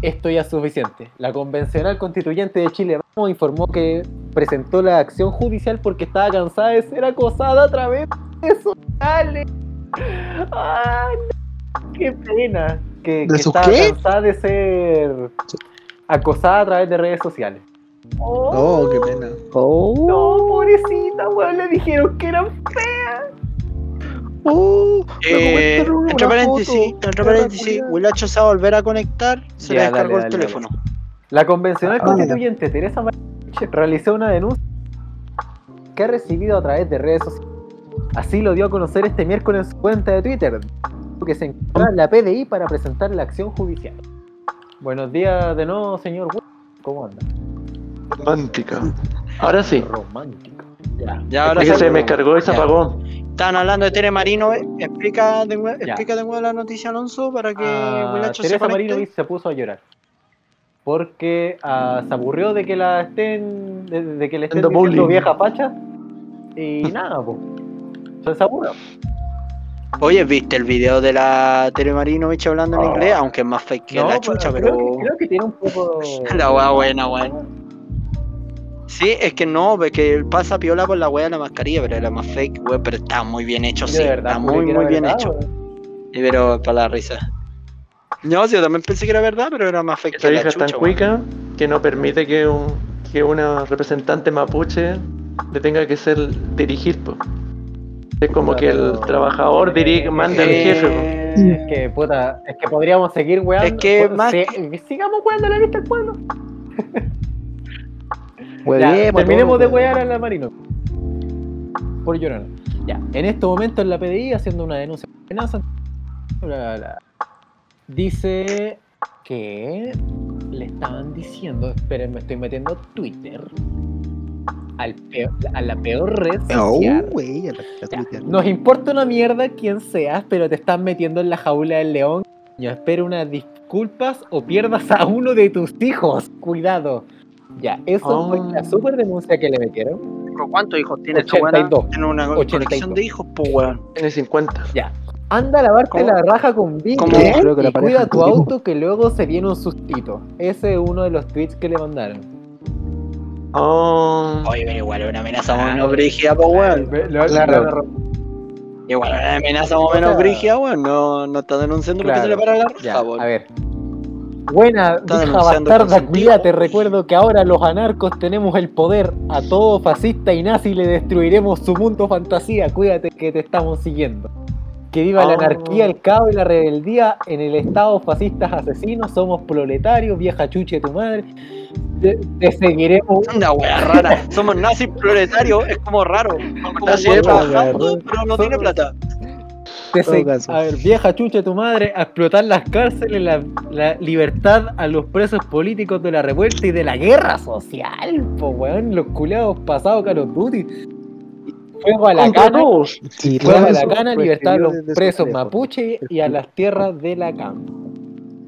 Esto ya es suficiente. La convencional constituyente de Chile Vamos informó que presentó la acción judicial porque estaba cansada de ser acosada a través de redes sociales. ¡Ay, no! ¡Qué pena! Que, ¿De que estaba qué? cansada de ser acosada a través de redes sociales. Oh, qué pena. Oh, No, pobrecita, weón, le dijeron que eran oh, Eh, comentaron entre paréntesis, entre paréntesis. Wilacho se va a volver a conectar, se le descargó dale, el dale, teléfono. La convencional Ah, constituyente Teresa Marinovich realizó una denuncia que ha recibido a través de redes sociales. Así lo dio a conocer este miércoles en su cuenta de Twitter, que se encuentra en la PDI para presentar la acción judicial. Buenos días de nuevo, señor. ¿Cómo anda? Romántica. Ahora sí. Romántico. Ya. Ya ahora Es que se me cargó y se Ya. apagó. Estaban hablando de Tere Marino, eh. explica de, explica de nuevo la noticia Alonso para que Ah, se Teresa conecte. Marinovich se puso a llorar. porque ah, se aburrió de que la estén, de, de que le estén diciendo bullying. vieja facha y nada, pues. Se aburrió. Oye, ¿viste el video de la Tere Marinovich hablando en inglés? Aunque es más fake que la chucha, pero. creo, que, creo que tiene un poco. La wea buena, weón. Sí, es que no, es que pasa piola por la wea de la mascarilla, pero era más fake, weón, pero está muy bien hecho, sí. verdad, está muy, muy bien verdad, hecho. Sí, pero para la risa. No, sí, yo también pensé que era verdad, pero era más fake Esa que la hija es tan cuica que no permite que, un, que una representante mapuche le tenga que ser dirigir, po. Es como que el Pero- trabajador dirige, manda al jefe, po. Eh, Es que, puta, es que podríamos seguir weando. Es que más si- sigamos weando la lista del pueblo. Ya, Huevemos, terminemos de todo, wear a la Marino. Por llorar. Ya, en este momento en la PDI haciendo una denuncia de amenaza. bla, bla. Dice que le estaban diciendo, esperen, me estoy metiendo a Twitter. Al peor- a la peor red Oh, social. güey, a la- la Ya. Nos importa una mierda quién seas, pero te están metiendo en la jaula del león. Yo espero unas disculpas o pierdas a uno de tus hijos. Cuidado. Ya, eso Oh. fue la super denuncia que le metieron. ¿Cuántos hijos tiene esta 82. weona? Tiene una 82. colección de hijos, pues weón. Tiene 50. Ya. Anda a lavarte ¿Cómo? la raja con Vicky y cuida tu auto que luego se viene un sustito. Ese es uno de los tweets que le mandaron. Oh, Oye, pero igual es una amenaza más o Ah, menos brígida, pues weón. Claro. Igual una amenaza más o menos brígida, weón. No, no está denunciando porque Claro. se le para la Ya, raja, weón. a ver. Buena, vieja bastarda culia, te recuerdo que ahora los anarcos tenemos el poder. A todo fascista y nazi le destruiremos su mundo fantasía. Cuídate que te estamos siguiendo. Que viva la Oh. anarquía, el caos y la rebeldía en el estado fascistas asesinos. Somos proletarios, vieja chuche tu madre. Te, te seguiremos. Una wea rara. Somos nazis proletarios, es como raro. Como trabajando, pero no tiene plata. a ver, vieja chuche tu madre, a explotar las cárceles, la, la libertad a los presos políticos de la revuelta y de la guerra social. Po, weón, los culeados pasados Call of Duty. Fuego a la cana. Fuego a la cana, libertad a los presos mapuche y a las tierras de la CAM.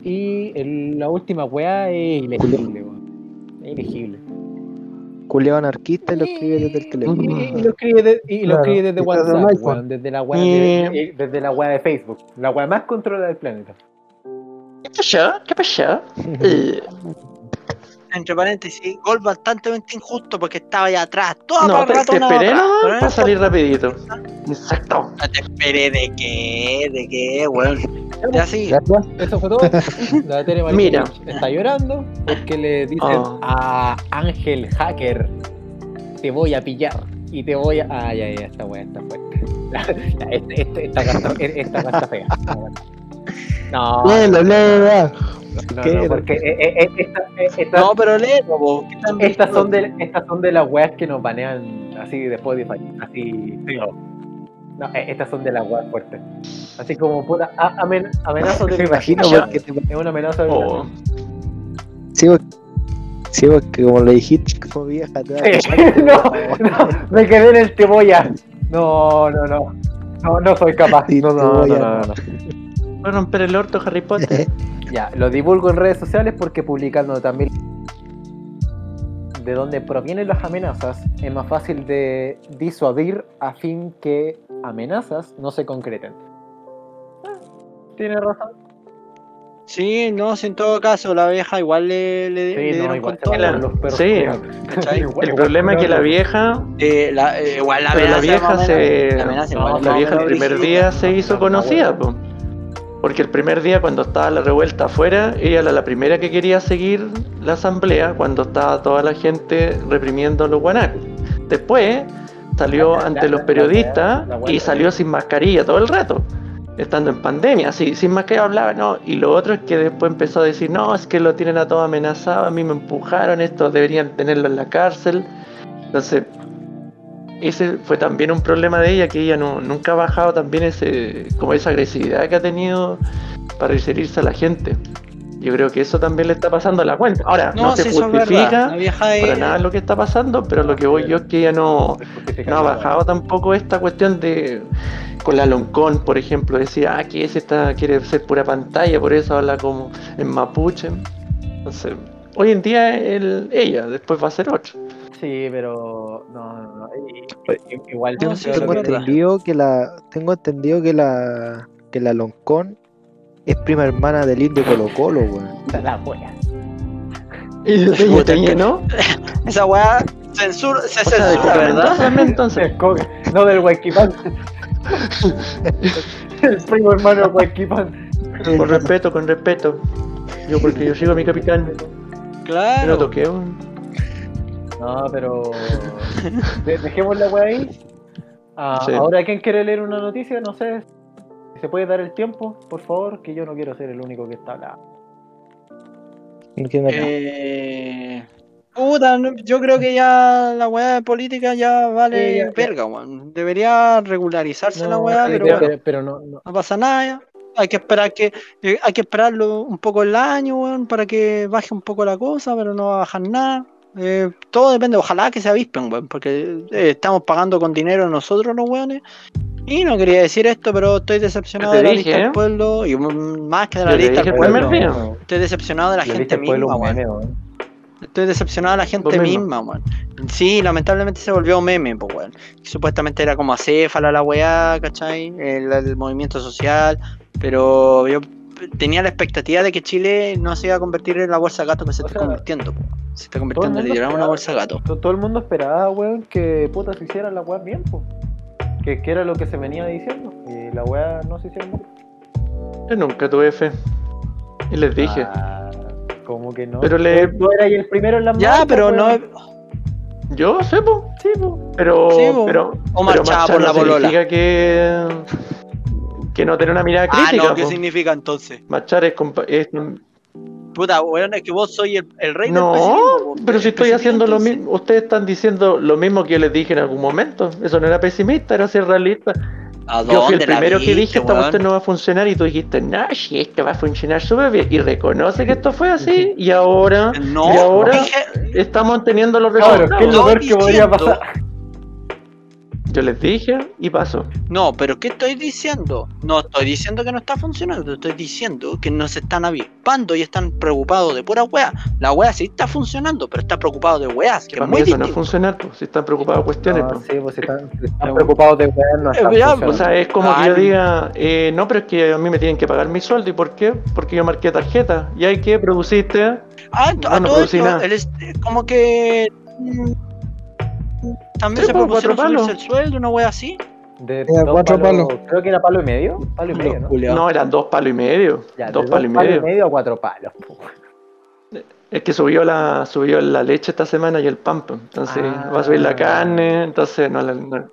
Y el- la última weá es ilegible, weón. Es ilegible. Culeado anarquista y lo escribe desde el Y, teléfono. y- y lo escribe, de- y lo Claro, escribe desde y WhatsApp, weón, desde la weá de, eh, desde la weá de Facebook. La weá más controlada del planeta. ¿Qué pasó? ¿Qué pasó? Entre paréntesis, gol bastante injusto porque estaba allá atrás. Todo no, te, te esperé nomás para salir rapidito. Exacto. No te esperé de qué, de qué, weón. Ya sí. Eso fue todo. La Tere Marinovich Mira. está llorando porque le dicen Oh. a Ángel Hacker, te voy a pillar y te voy a... Ah, ya, ya, esta weá está fuerte. Este- este- esta carta esta fea. No, no, Léelo, léelo. No, porque eh, eh, eh, esta- eh, esta- No, pero léelo, po. ¿Qué tan estas, son de, estas son de las weas que nos banean así de Spotify. Así. No, estas son de las weas fuertes. Así como puta, a- amen- amenazo de Me imagino porque te Es una amenaza de Oh. Sí, porque, sí, porque como le dijiste como vieja, te no, no, me quedé en el cebolla. No, no, no. No, no soy capaz. Sí, No, no, no, no, no, no. Voy a romper el orto Harry Potter. Ya, lo divulgo en redes sociales porque publicando también de dónde provienen las amenazas es más fácil de disuadir a fin que amenazas no se concreten. Ah, Tiene razón. Sí, no, si en todo caso la vieja igual le, le, le Sí, dieron no, igual, con todo. Claro. los perros. Sí. El problema es que la vieja, Eh, la, eh, igual la pero la vieja se, la amenaza igual no, la vieja el primer día se hizo no, conocida, no, po. Porque el primer día cuando estaba la revuelta afuera, ella era la primera que quería seguir la asamblea cuando estaba toda la gente reprimiendo a los guanacos. Después salió ante los periodistas y salió sin mascarilla todo el rato. Estando en pandemia, así, sin mascarilla hablaba, no. Y lo otro es que después empezó a decir, no, es que lo tienen a todos amenazado, a mí me empujaron, estos deberían tenerlo en la cárcel. Entonces, ese fue también un problema de ella, que ella no, nunca ha bajado también ese, como esa agresividad que ha tenido para referirse a la gente. Yo creo que eso también le está pasando a la cuenta. Ahora, no, se verdad. justifica para nada lo que está pasando, pero lo que voy yo es que ella no, no ha bajado tampoco esta cuestión de con la Loncón, por ejemplo, decía, ah, que ese está, quiere ser pura pantalla, por eso habla como en mapuche. Entonces, hoy en día el, ella, después va a ser otro. Sí, pero no, no, no. Igual no, yo sí, tengo entendido que la tengo entendido que la que la Loncón es prima hermana del Indio Colo Colo, weón. la wea. Y Puta, Peña, ¿no? Esa weá censura, se O sea, de censura, ¿verdad? entonces. No del Huayquipán. el primo hermano del Huayquipán. Con respeto, con respeto. Yo porque yo sigo a mi capitán. Yo no Claro. toqué un... No, pero. de- dejemos la wea ahí. Ah, Sí. Ahora, ¿quién quiere leer una noticia? No sé. ¿Se puede dar el tiempo, por favor? Que yo no quiero ser el único que está hablando. No. Eh, puta, yo creo que ya la weá de política ya vale Sí, ya- ya. verga, weón. Debería regularizarse la weá, pero pero, bueno, pero no, no. no pasa nada. ya. Hay que esperar que eh, hay que esperarlo un poco el año, weón, para que baje un poco la cosa, pero no va a bajar nada. Eh, todo depende, ojalá que se avispen, weón, porque eh, estamos pagando con dinero nosotros los weones. Y no quería decir esto, pero estoy decepcionado de la dije, lista del ¿eh? pueblo y más que de la Yo lista del pueblo. día. Estoy decepcionado de la gente misma, weón. meme, weón. Estoy decepcionado de la gente mismo. misma, weón. Sí, lamentablemente se volvió meme, pues, weón. Supuestamente era como acéfala la weá, ¿cachai? El, el movimiento social. Pero yo tenía la expectativa de que Chile no se iba a convertir en la bolsa gato que se O está sea, convirtiendo. Se está convirtiendo literal en una bolsa gato. to- Todo el mundo esperaba, weón, que puta se hiciera la weá bien, po. Que, que era lo que se venía diciendo. Y la weá no se hicieron bien. Yo nunca tuve fe. Y les dije. Ah, como que no. Pero le- Tú eras el primero en la Ya, pero no. Yo sé, po. Sí, po. Pero, Sí, po. pero, O marchaba por la polola. significa que, que no tener una mirada Ah, crítica. no, ¿qué po. significa entonces? Marchar es, Puta, weón, es que vos soy el, el rey del pesimismo, No, pero si estoy haciendo lo mismo, ustedes están diciendo lo mismo que yo les dije en algún momento. Eso no era pesimista, era ser realista. ¿A Yo fui el primero que dije esta cuestión no va a funcionar y tú dijiste, no, si esto va a funcionar súper bien. Y reconoce que esto fue así y ahora No, y ahora dije- estamos teniendo los resultados. ¿qué es lo peor que podría pasar? Yo les dije y pasó. No, pero ¿qué estoy diciendo? No estoy diciendo que no está funcionando, estoy diciendo que no se están avispando y están preocupados de pura wea. La wea sí está funcionando, pero está preocupado de weas, que Que es para muy mí eso no funcionar, pues, si están preocupados de cuestiones. No, pues. sí, pues si están, si están preocupados de weá, no están Eh, ya, funcionando. O sea, es como que yo diga, eh, no, pero es que a mí me tienen que pagar mi sueldo. ¿Y por qué? Porque yo marqué tarjeta. ¿Y hay que produciste? Ah, no, a no todo producí esto, nada. él es- como que mm, también Sí, se propusieron subirse palos. el sueldo, una wea así. De dos cuatro palos- palos. Creo que era palo y medio. Palo y medio, ¿no? No, eran dos palos y medio. Ya, dos palos y medio. a cuatro palos. Es que subió la subió la leche esta semana y el pan. Entonces Ah. va a subir la carne. Entonces no, la- no-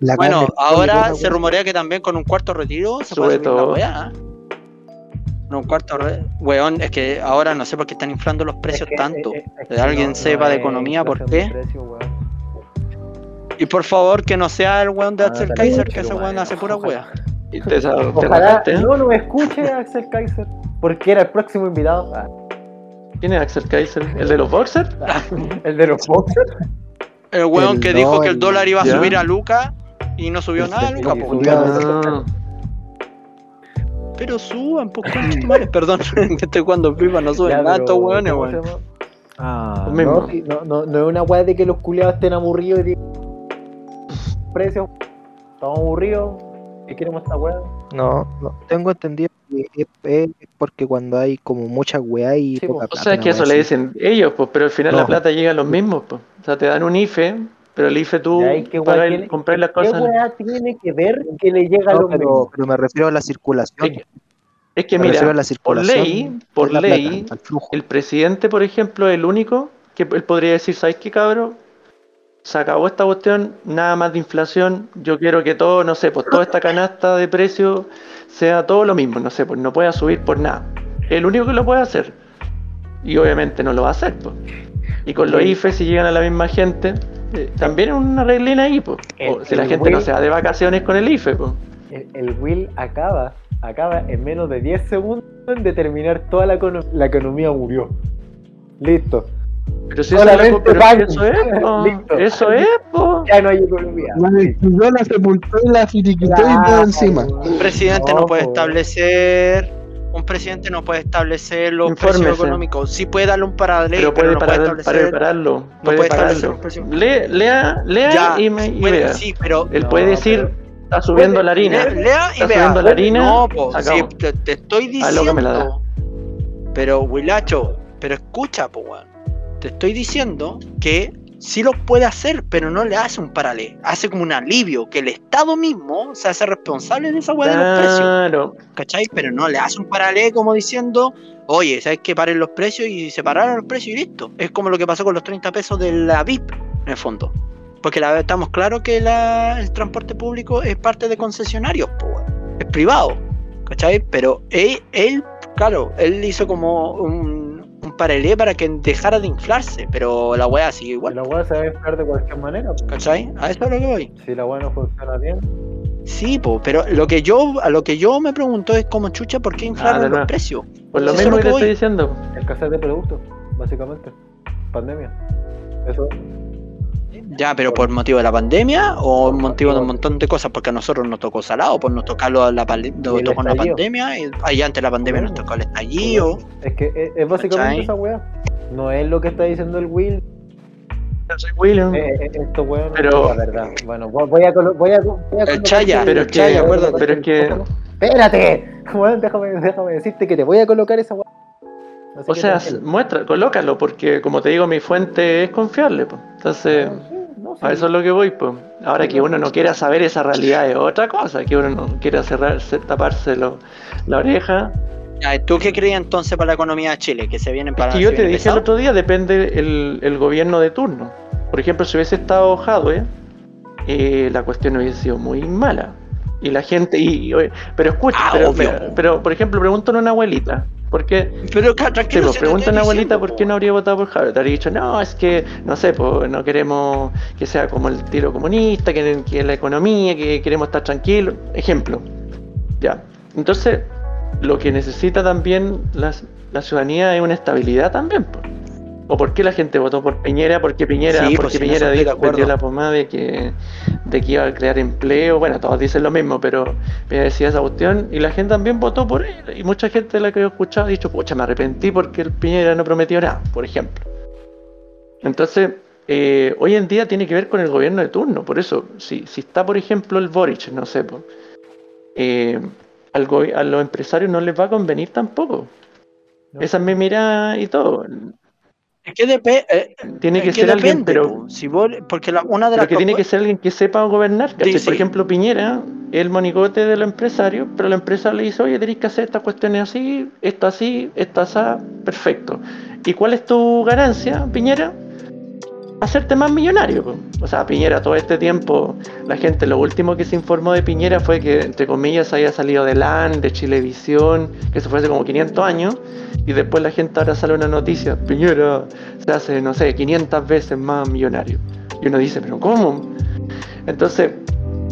La Bueno, carne- ahora se rumorea que también con un cuarto retiro se Sube puede subir la todo. weá. ¿eh? Un cuarto re... Weón, es que ahora no sé por qué están inflando los precios Es que- tanto. es- es alguien sepa de economía, ¿por qué? precio. Y por favor, que no sea el weón de Ah, Axel Kaiser, que ese weón hace pura wea. y te, sa- te Ojalá no nos escuche Axel Kaiser, porque era el próximo invitado. Ah, ¿Quién es Axel Kaiser? ¿El de los boxers? el de los boxers. El weón El que dijo que el dólar, iba a ya. subir a Luca y no subió nada a Luca, subió. Ah, Pero suban, pues concha tu madre. Perdón, que estoy jugando FIFA, no suben Ya, nada estos weones, ¿cómo weón. Ah, Lo no, no, no, no es una weá de que los culiados estén aburridos y digan precios. Estamos aburridos y queremos esta weá. No, no, tengo entendido que es, es porque cuando hay como mucha weá y Sí, poca po. O plata, sea, es que eso le dicen ellos, pues, pero al final No. la plata llega a los mismos, pues. O sea, te dan un IFE, pero el IFE tú Ya, ¿y qué pagas- tiene- compras las ¿Qué cosas. weá tiene que ver que le llega a No, los pero, mismos? pero me refiero a la circulación. Es que, es que a mira, la por ley, por ley, plata, el presidente, por ejemplo, es el único que él podría decir, ¿sabes qué, cabrón? Se acabó esta cuestión, nada más de inflación, yo quiero que todo, no sé, pues toda esta canasta de precios sea todo lo mismo, no sé, pues no pueda subir por nada. El único que lo puede hacer. Y obviamente no lo va a hacer, pues. Y con los. IFE, si llegan a la misma gente, eh, también es una reglina ahí, pues. O si la gente no se va de vacaciones con el IFE, pues. El, el Will acaba, acaba en menos de 10 segundos en determinar toda la, econo- la economía murió. Listo. Pero si eso, Solamente es, pero eso es, po. Listo. Eso es, po. Ya no hay economía. La destruyó, la sepultó y la finiquitó y todo encima. Un presidente no, No, puede establecer un presidente no puede establecer los Infórmese. precios económicos. Sí puede darle un paralelo, Pero pero, puede no parar, puede para establecer. pararlo. Puede, puede establecer pararlo. un precio. Le- lea, lea Ya, y, me, y puede- vea. sí, pero Él No, puede decir, está subiendo la harina. Le- lea y Está vea. subiendo la harina, No, po, sí, te, te estoy diciendo. Pero, Wilacho, pero escucha, po, weón. Te estoy diciendo que sí lo puede hacer, pero no le hace un paralelo. Hace como un alivio, que el Estado mismo se hace responsable de esa weá de los precios. Claro. ¿Cachai? Pero no le hace un paralelo como diciendo, oye, ¿sabes que paren los precios y se pararon los precios y listo? Es como lo que pasó con los 30 pesos de la VIP, en el fondo. Porque la, estamos claros que la- el transporte público es parte de concesionarios, weón. es privado, ¿cachai? Pero él, él, claro, él hizo como un, un paralelo para que dejara de inflarse, pero la weá sigue igual, la weá se va a inflar de cualquier manera. ¿cachai? A eso es lo que voy. Si la weá no funciona bien, Sí, po, pero lo que yo, a lo que yo me pregunto es como chucha, ¿por qué inflaron los precios? Por lo Eso es mismo lo que que te estoy diciendo. escasez de productos, básicamente. Pandemia. Eso. Ya, pero por motivo de la pandemia o Por motivo de un montón de cosas, porque a nosotros nos tocó salado, pues nos tocó lo- la, nos tocó la estallido. pandemia, y ahí antes de la pandemia nos tocó el estallido. Es que es, es básicamente ¿Cachai? esa weá. No es lo que está diciendo el Will. Yo soy William. Eh, eh, esto weón Pero- es la verdad. Bueno, voy a voy a, voy a El colocar- Chaya, Pero es el Chaya, que- acuérdate. pero es que- Espérate, weón, déjame, déjame decirte que te voy a colocar esa weá. Así O sea, muestra, colócalo, porque como te digo, mi fuente es confiable. pues. Entonces, Ah, sí, no, a eso es lo que voy. pues. Ahora que uno no quiera saber esa realidad es otra cosa, que uno no quiera cerrarse, taparse lo- la oreja. ¿Tú qué creías entonces para la economía de Chile? Que se vienen para que yo te dije el otro día, depende el, el gobierno de turno. Por ejemplo, si hubiese estado Jadwe, eh, la cuestión hubiese sido muy mala. Y la gente, y, y- pero escucha, Ah, pero, pero, pero, por ejemplo, pregúntale a una abuelita, ¿por qué? Pero si te pregunta una abuelita por qué no habría votado por Jadwe. Te habría dicho, no, es que, no sé, pues no queremos que sea como el tiro comunista, que, que la economía, que queremos estar tranquilos. Ejemplo. Ya. Entonces, lo que necesita también la ciudadanía es una estabilidad también. ¿O por qué la gente votó por Piñera? Porque Piñera, Sí, pues, porque en Piñera dijo, la pomada de que, de que iba a crear empleo. Bueno, todos dicen lo mismo, pero Piñera decía esa cuestión y la gente también votó por él. Y mucha gente la que he escuchado ha dicho, pucha, me arrepentí porque el Piñera no prometió nada, por ejemplo. Entonces, eh, hoy en día tiene que ver con el gobierno de turno. Por eso, si, si está, por ejemplo, el Boric, no sé, eh, al gobi- a los empresarios no les va a convenir tampoco. No. Esa es mi mirada y todo. Es que, depe- eh, Tiene es que ser alguien, pero, po. Si vos- porque la- una de las que tiene que ser alguien que sepa gobernar. Sí, sí. Por ejemplo, Piñera, el monigote de los empresarios, pero la empresa le dice, oye, tenéis que hacer estas cuestiones así, esto así, esto así, perfecto. ¿Y cuál es tu ganancia, Piñera? Hacerte más millonario. O sea, Piñera todo este tiempo, la gente, lo último que se informó de Piñera fue que, entre comillas, había salido de LAN, de Chilevisión, que eso fue hace como 500 años, y después la gente ahora sale una noticia, Piñera se hace, no sé, 500 veces más millonario. Y uno dice, pero ¿cómo? Entonces,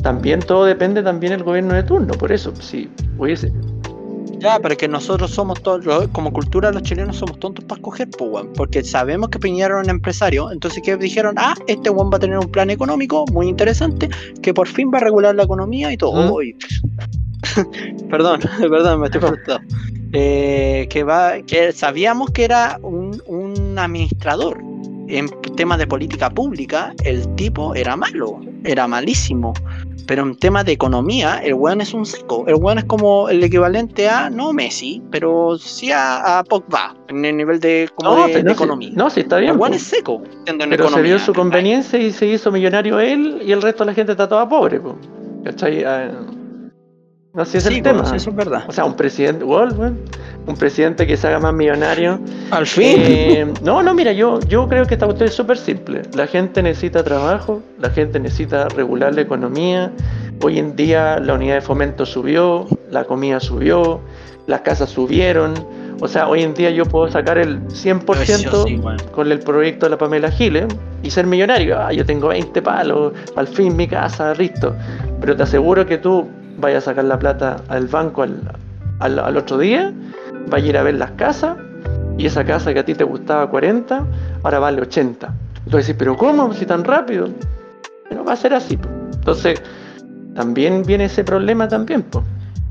también todo depende también del gobierno de turno, por eso, si hubiese... Ya, pero es que nosotros somos todos, como cultura los chilenos somos tontos para escoger, pues, weón. Porque sabemos que Piñera era un empresario, entonces que dijeron, ah, este weón va a tener un plan económico muy interesante, que por fin va a regular la economía y todo. Mm. Y- perdón, perdón, me estoy frustrado. Eh, que va, que sabíamos que era un, un administrador. En temas de política pública, el tipo era malo, era malísimo. Pero en temas de economía, el weón es un seco. El weón es como el equivalente a, no Messi, pero sí a, a Pogba, en el nivel de, como No, de, pero de no, si- economía. no, si está el bien. weón po. es seco. en Pero se economía, vio su conveniencia y se hizo millonario él y el resto de la gente está toda pobre. po. ¿Cachai? Ah, no sé si es Sí, el tema. sí, eso es verdad. O sea, un presidente, igual, weón, un presidente que se haga más millonario. Al fin. Eh, no, no, mira, yo, yo creo que esta cuestión es súper simple. La gente necesita trabajo, la gente necesita regular la economía. Hoy en día la unidad de fomento subió, la comida subió, las casas subieron. O sea, hoy en día yo puedo sacar el 100% Eso sí, weón. con el proyecto de la Pamela Giles y ser millonario. Ah, yo tengo 20 palos, al fin mi casa, listo. Pero te aseguro que tú vayas a sacar la plata al banco al, al- al otro día, vayas a ir a ver las casas y esa casa que a ti te gustaba 40, ahora vale 80. Y tú decís, pero ¿cómo? Si tan rápido. Pero va a ser así. Entonces, también viene ese problema también. po.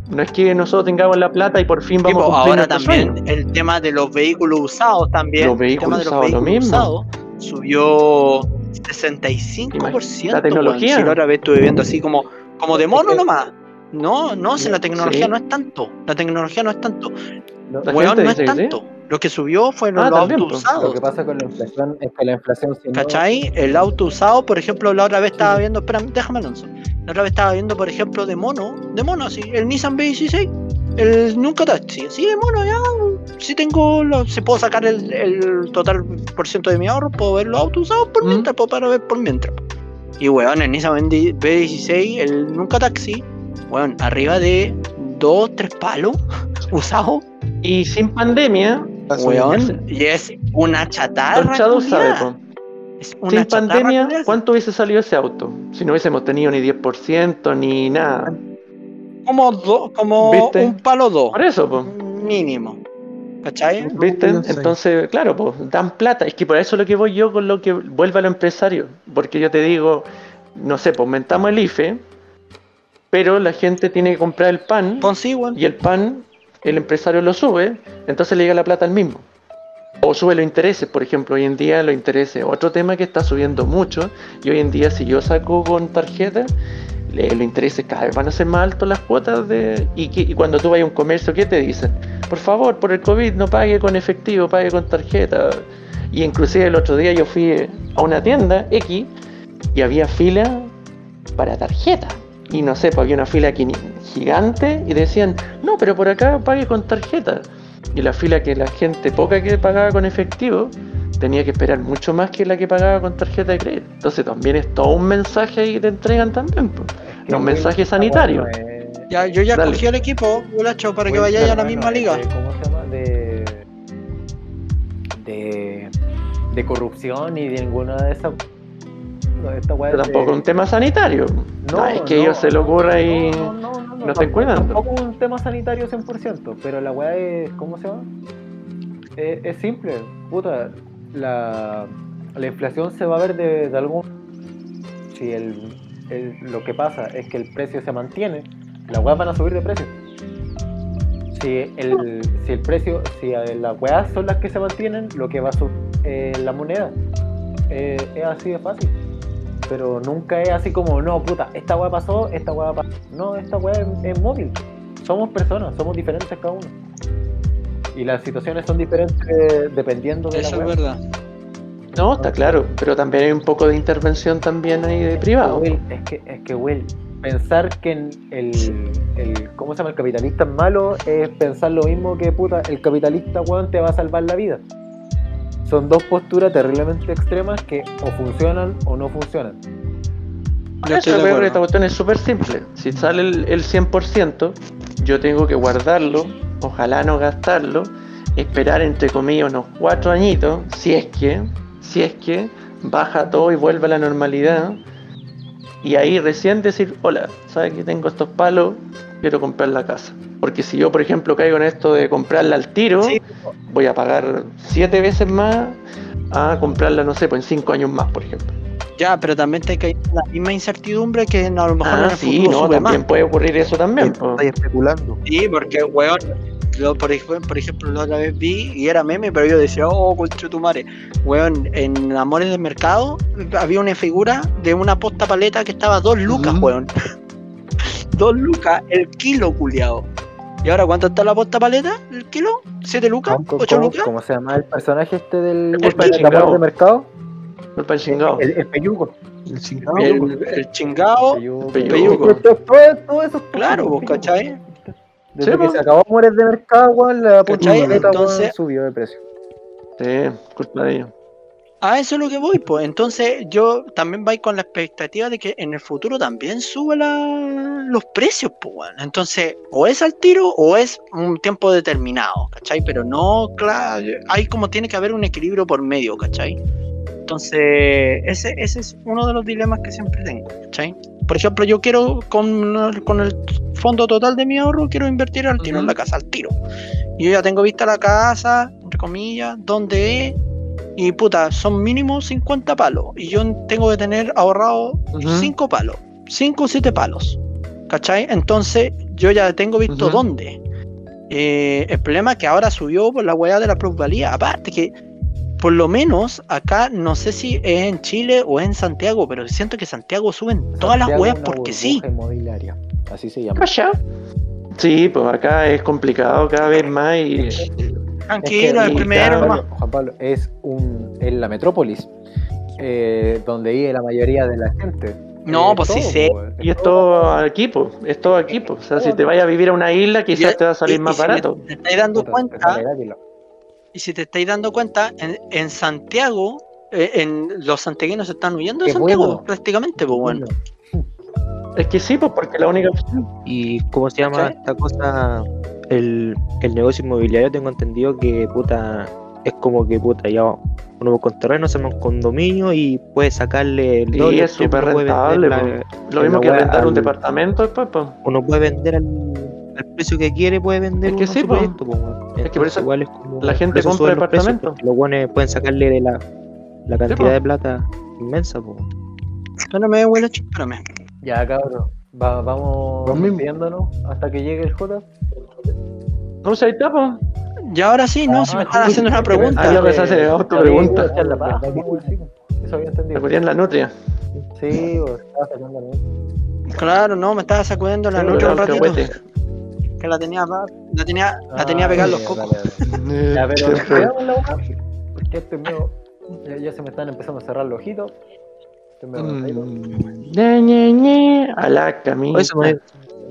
No es que nosotros tengamos la plata y por fin vamos a cumplir ahora también sueño. el tema de los vehículos usados también. Los el tema vehículos de los usados, lo mismo. usados subió 65%. La tecnología. Si vez estuve viendo así como, como de mono nomás. No, no, si la tecnología Sí. no es tanto. La tecnología no es tanto. No, La Weón, gente no es dice que sí. tanto. Lo que subió fue los Ah, los también, autos po. Lo usados. que pasa con la inflación es que la inflación si no- ¿Cachai? El auto usado, por ejemplo, la otra vez estaba viendo, espérame, déjame Alonso. La otra vez estaba viendo, por ejemplo, de mono, de mono, así, el Nissan B16, el Nunca Taxi, sí, de mono, ya, si tengo, lo, si puedo sacar el, el total por ciento de mi ahorro, puedo ver los autos usados por Mm. mientras, puedo para ver por mientras. Y weón, el Nissan B- B16, el Nunca Taxi, weón, arriba de dos, tres palos usados, Y sin pandemia, weón, y es una chatarra. Sabe, po. Es una Sin chatarra pandemia. ¿cuánto hubiese salido ese auto? Si no hubiésemos tenido ni 10% ni nada. Como, do- como ¿Viste? un palo dos. Por eso, pues. Mínimo. ¿Cachai? ¿Viste? No sé. Entonces, claro, pues dan plata. Es que por eso es lo que voy yo con lo que vuelve a lo empresario. Porque yo te digo, no sé, pues aumentamos el IFE, pero la gente tiene que comprar el pan igual. y el pan el empresario lo sube, entonces le llega la plata al mismo. O sube los intereses, por ejemplo, hoy en día los intereses, otro tema que está subiendo mucho, y hoy en día si yo saco con tarjeta, le- los intereses cada vez van a ser más altos las cuotas de... Y, y cuando tú vas a un comercio, ¿qué te dicen? Por favor, por el COVID no pague con efectivo, pague con tarjeta. Y inclusive el otro día yo fui a una tienda X y había fila para tarjeta. Y no sé, pues había una fila aquí gigante y decían, no, pero por acá pague con tarjeta. Y la fila que la gente poca que pagaba con efectivo tenía que esperar mucho más que la que pagaba con tarjeta de crédito. Entonces también es todo un mensaje ahí que te entregan también. pues. que un mensaje sanitario. es- Ya, yo ya Dale. cogí el equipo, Gulacho, para que vayáis a la misma no, liga. de- ¿Cómo se llama? De. De. De corrupción y de ninguna de esas. No, esta weá Pero es tampoco un tema sanitario. No, es que ellos se le ocurra y No, no, no, no, no estén tampoco-. Tampoco un tema sanitario 100%, pero la weá es. ¿Cómo se llama? Es, es simple, puta. La, la inflación se va a ver de, de algún. Si el, el- lo que pasa es que el precio se mantiene, las weas van a subir de precio. Si el, si el precio, si las weas son las que se mantienen, lo que va a subir eh, la moneda. Eh, es así de fácil. Pero nunca es así como, no, puta, esta weá pasó, esta weá pasó. No, esta weá es, es móvil. Somos personas, somos diferentes cada uno. Y las situaciones son diferentes dependiendo de Eso la es weá. verdad. No, está claro, pero también hay un poco de intervención también ahí de privado. Will, es que, es que Will, pensar que en el, el, ¿cómo se llama? El capitalista es malo es pensar lo mismo que puta, el capitalista weón te va a salvar la vida. Son dos posturas terriblemente extremas que o funcionan o no funcionan. Estoy de acuerdo. esta cuestión es súper simple. Si sale el, el 100%, yo tengo que guardarlo, ojalá no gastarlo, esperar entre comillas unos cuatro añitos, si es que, si es que baja todo y vuelve a la normalidad. Y ahí recién decir, hola, ¿sabes que tengo estos palos? Quiero comprar la casa. Porque si yo, por ejemplo, caigo en esto de comprarla al tiro, Sí. voy a pagar siete veces más a comprarla, no sé, pues en cinco años más, por ejemplo. Ya, pero también te cae la misma incertidumbre que a lo mejor en Ah, el sí, futuro no, sube más. también puede ocurrir eso también. Estoy especulando. Sí, porque, weón, yo, por, ejemplo, por ejemplo, la otra vez vi y era meme, pero yo decía, oh, concha tu madre. Weón, en Amores del Mercado había una figura de una posta paleta que estaba dos lucas, Ujú. weón. dos lucas el kilo, culiao. ¿Y ahora cuánto está la posta paleta? ¿El kilo? ¿Siete lucas? ¿Cómo, ¿Ocho cómo- lucas? cómo se llama el personaje este del El amor de mercado? Culpa del chingado. El, el peyugo. El chingado. El, el chingao. Peyugo. Peyugo. Todo, eso. Claro, vos, ¿cachai? Desde Sí, que se acabó Amores de Mercado, la posta ¿Cachai? paleta, subió de precio. Sí, culpa de ellos. A eso es lo que voy, pues. Entonces, yo también voy con la expectativa de que en el futuro también suba la- los precios, pues, weón. Entonces, o es al tiro o es un tiempo determinado, ¿cachai? Pero no, claro, hay como tiene que haber un equilibrio por medio, ¿cachai? Entonces, ese, ese es uno de los dilemas que siempre tengo, ¿cachai? Por ejemplo, yo quiero, con, con el fondo total de mi ahorro, quiero invertir al tiro en la casa, al tiro. Y yo ya tengo vista la casa, entre comillas, donde es, y puta, son mínimo 50 palos. Y yo tengo que tener ahorrado Ujú. 5 palos. 5 o 7 palos. ¿Cachai? Entonces, yo ya tengo visto dónde. Eh, el problema es que ahora subió por la weá de la plusvalía. Aparte que, por lo menos acá, no sé si es en Chile o en Santiago, pero siento que Santiago suben todas las Santiago weas porque sí. inmobiliaria. Así se llama. Calla. Sí, pues acá es complicado cada vez más y Tranquilo, Es el que, primero Juan. Pablo, Juan Pablo, es un en la metrópolis eh, donde vive la mayoría de la gente. No, Eh, pues sí sé. pues, Y es todo aquí, pues. Es todo aquí, pues. O sea, si te vayas a vivir a una isla, quizás Y- te va a salir y- más y si barato. Te estáis dando cuenta, y si te estáis dando cuenta, en, en Santiago, eh, en, los santiaguinos se están huyendo de Santiago, bueno. prácticamente, pues bueno. Es que sí, pues porque la única opción. ¿Y cómo se llama esta cosa? El, el negocio inmobiliario tengo entendido que puta es como que puta ya uno con terreno se un condominio y puede sacarle el Y doble, es el triple, súper rentable, vender la- Lo mismo que rentar un departamento después, pues. uno puede vender al, al precio que quiere, puede vender Es que sí, po. weón. que por eso igual es como- la gente compra suben los buenos pueden sacarle de la, la cantidad de plata inmensa, po. Espérame, huele, espérame. Ya, cabrón. Va- vamos despidiéndonos hasta que llegue el J. No, está, pues. Y ahora sí, no, si me están haciendo una pregunta. Ah, ya pensé hacer otra pregunta. Echar la paja, pues, sí, Eso había Te entendido. la nutria. Sí, pues, estaba sacando la nota. Claro, no, me estaba sacudiendo la Sí, noche un ratito. Que la tenía, la tenía, la Ah, tenía pegada en los cocos. Ya, pero la boca, porque medio. Ya, ya se me están empezando a cerrar los ojitos. Mm, a la camisa. Me,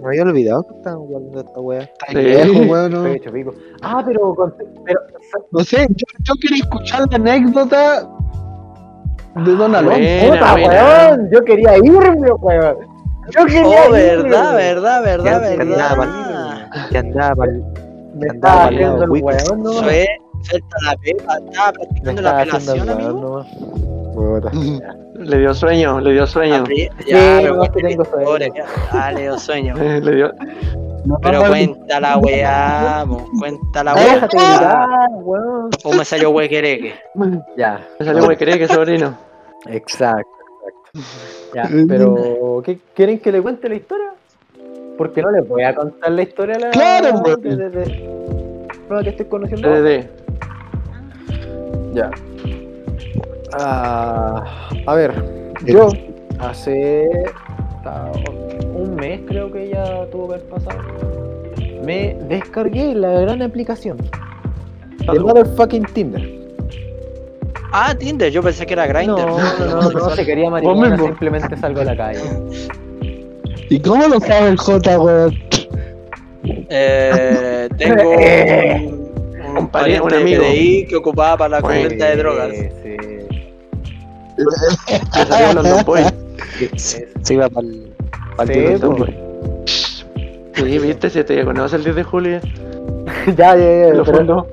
me había olvidado que estaban guardando esta wea. Sí. Viejo, weón, no. Estoy hecho pico. Ah, pero. con- pero No sé, yo, yo quería escuchar la anécdota de Don Alonso. Buena, ¡Puta, buena. weón! Yo quería irme, weón. Yo quería Oh, irme. verdad, verdad, verdad, Que andaba verdad. que andaba Me andaba que cuenta la tengo sueño. historia, Dale, yo sueño. Le dio. Pero cuenta la weá, cuenta la Ah, Déjate weá. gritar, weón. O me salió huequereque. Ya, Me salió güey, cree que sobrino. exacto, exacto. Ya, pero ¿qué, ¿quieren que le cuente la historia? Porque no les voy a contar la historia a la Claro, weón. de, de, de- nueva que estoy conociendo. DDD. Ya. Ah, a ver, yo hace ah, un mes creo que ya tuvo que haber pasado. Me descargué la gran aplicación de motherfucking Tinder. Ah, Tinder, yo pensé que era Grindr. No, no, no, no, se quería marihuana, simplemente salgo a la calle. ¿Y cómo lo sabe el J, weón? Eh, tengo un, Un amigo. PDI que ocupaba para la Bueno. venta de drogas. Sí, sí. Le salió London Boy. Se se iba Sí, Dios London pues. Boy. Sí, viste, se te conoce el 10 de julio. ya, ya, ya. Lo pero-.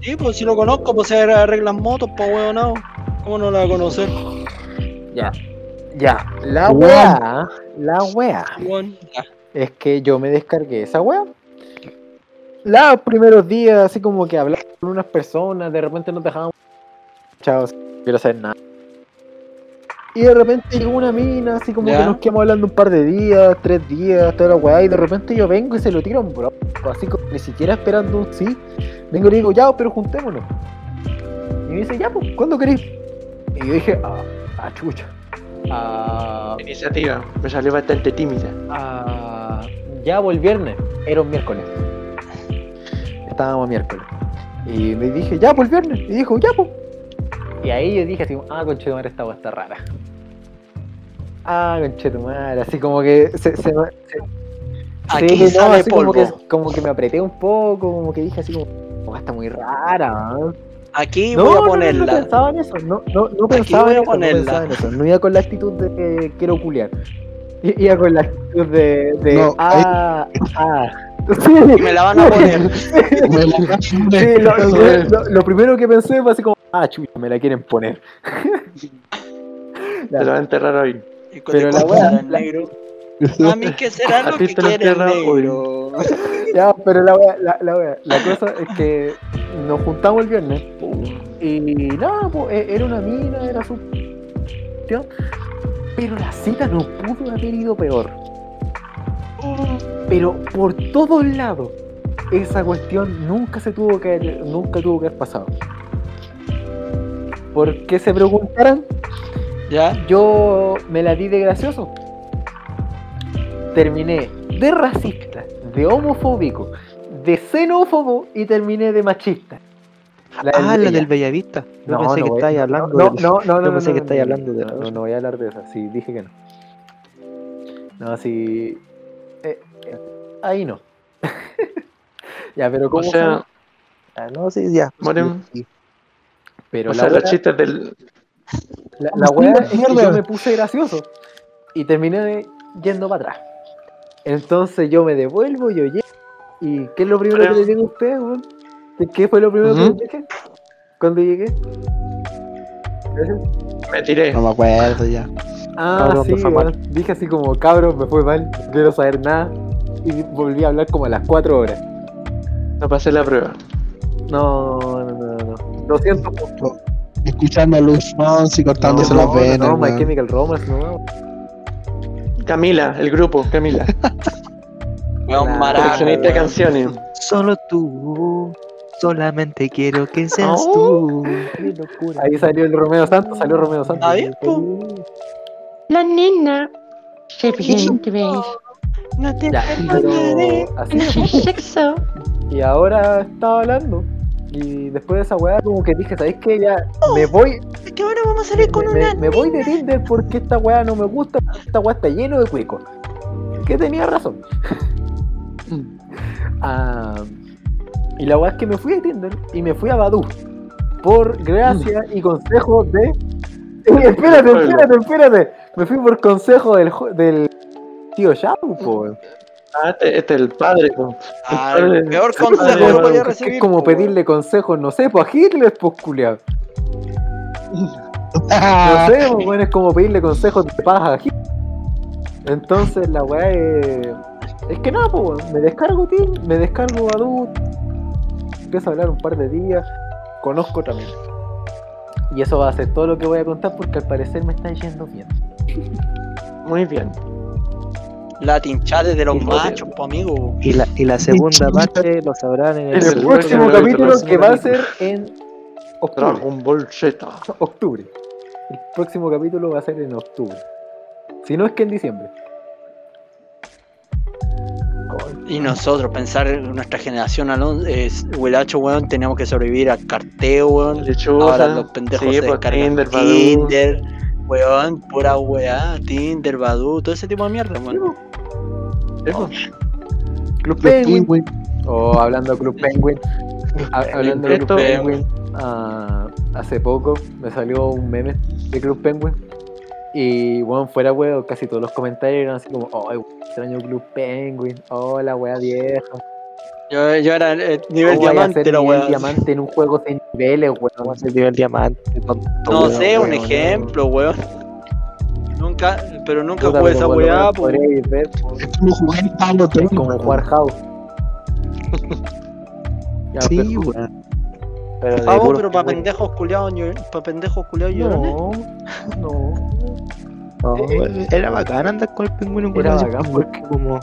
Sí, pues si lo conozco, pues se arreglan motos, pues weón, no. ¿Cómo no la va a conocer? Ya, ya. La wea, la ya. es que yo me descargué esa wea. Los primeros días, así como que hablaba con unas personas, de repente nos dejaban. Chao, quiero saber nada. Y de repente llegó una mina, así como Ya. que nos quedamos hablando un par de días, tres días, toda la weá, y de repente yo vengo y se lo tiro bro, así como ni siquiera esperando un sí. Vengo y le digo, ya, pero juntémonos. Y me dice, ya, pues, ¿cuándo querés? Y yo dije, ah, ah chucha. Ah, Iniciativa. Me salió bastante tímida. Ah, ya voy el viernes, era un miércoles. Estábamos miércoles. Y me dije, ya pues el viernes. Y dijo, ya pues. Y ahí yo dije así, ah, conchetumare, esta weá está rara. Ah, conchetumare, así como que se, se, me- se- Aquí sí, no, sale así como polvo. que, como que me apreté un poco, como que dije así como, "Oh, está muy rara. ¿no?". Aquí No, voy no, a no, no, ponerla. pensaba en eso, no, no, no pensaba en eso, no ponerla. pensaba en eso, no iba con la actitud de que quiero culiar. Iba con la actitud de, de No, ah, ah. Me la van a poner. Me la- Sí, lo, lo- lo- lo primero que pensé fue así como, ah, chucha, me la quieren poner. Te lo va a enterrar hoy. Y Pero la en negro. A mí que será lo que quiere el negro. Ya, pero la wea, la, la wea, la cosa es que nos juntamos el viernes y nada, pues, e- era una mina, era su pero la cita no pudo haber ido peor. Pero por todos lados, esa cuestión nunca se tuvo que haber, nunca tuvo que haber pasado. ¿Por qué se preguntarán? ¿Ya? Yo me la di de gracioso. Terminé de racista, de homofóbico, de xenófobo y terminé de machista. La del Ah, la del Bellavista. Yo No, pensé no que estáis hablando no, del- no, no, no, Yo pensé que estáis hablando de no, no voy a hablar de esa, sí, dije que no. No, sí. Ahí no. ya, pero O ¿cómo sea? Ah, no, sí, ya. Bueno, Sí, Pero o la sea, los wea- chistes del. La, la weá es que Mierda. yo me puse gracioso y terminé de- yendo para atrás. Entonces yo me devuelvo, yo llego. ¿Y qué es lo primero Pero- que le digo a usted, weón? ¿Qué- ¿Qué fue lo primero que le dije? Cuando llegué. Me tiré. No me acuerdo ya. Ah, Cabrón, sí, me fue weón. mal. Dije así como, cabrón, me fue mal, no quiero saber nada. Y volví a hablar como a las 4 horas. No pasé la prueba. No, no, no, no. Lo siento. po. Escuchando a Luis Fonsi cortándose no, las venas. No, My. Chemical Romance, no. Camila, el grupo, Camila. Weón, Coleccionista de canciones. Solo tú. Solamente quiero que seas Oh. tú. Qué locura. Ahí salió el Romeo Santos, salió Romeo Santos. Ahí. La nena se viene, ¿ves? No te Ya, pero sexo. Y ahora estaba hablando. Y después de esa weá, como que dije, ¿sabéis qué? Ya me voy. Es que ahora vamos a salir con me, una. me- me voy de Tinder porque esta weá no me gusta. Esta weá está lleno de cuicos. Que tenía razón. Ah, y la weá es que me fui de Tinder y me fui a Badu. Por gracia y consejo de. Ey, espérate, espérate, espérate. Me fui por consejo del, del tío Shabu, po. Ah, este, este es el padre. po. Ah, El el padre- peor consejo que podía Badu. Es recibir. como po, pedirle consejos, no sé, pues a Hitler, pues culiao. No Ah, sé, pues, bueno, es como pedirle consejos de paz a Hitler. Entonces la weá es. Es que nada, pues, me descargo Tim, me descargo Badu, empiezo a hablar un par de días, conozco también. Y eso va a ser todo lo que voy a contar porque al parecer me está yendo bien. Muy bien. Latin chat de los Y- machos, po, amigo. Y la, y la segunda parte lo sabrán en el, En el próximo capítulo que va a ser en octubre. Dragon Ball Z. Octubre. El próximo capítulo va a ser en octubre. Si no es que en diciembre. Y nosotros, pensar en nuestra generación, Alonso, es, Huelacho, weón, teníamos que sobrevivir al carteo, weón. Ahora los pendejos sí, se pues, descargan Tinder, Badoo. Tinder, weón, pura weá, Tinder, Badu, todo ese tipo de mierda, weón. Pues. Club Penguin. Penguin. Oh, hablando de Club Penguin. Ha- hablando de Club Penguin. ah, hace poco me salió un meme de Club Penguin. Y bueno, fuera weón, casi todos los comentarios eran así como, oh, extraño Club Penguin, oh, la wea vieja. Yo, yo era eh, nivel ¿Cómo vaya a diamante, la weá. diamante en un juego de niveles, Vamos a weón. hacer nivel diamante. tonto, No weón. sé, un weón, ejemplo, weón. Nunca, pero nunca Puta, jugué pero esa weá, menos po. podréis ver, po. Es como jugar en Pablo Es como jugar House. Ya, Sí, pero- weón. Pero pero para pendejos culiados, para pendejos culiados. No, no. No, Era bacán andar con el pingüino Era bacán como- porque- como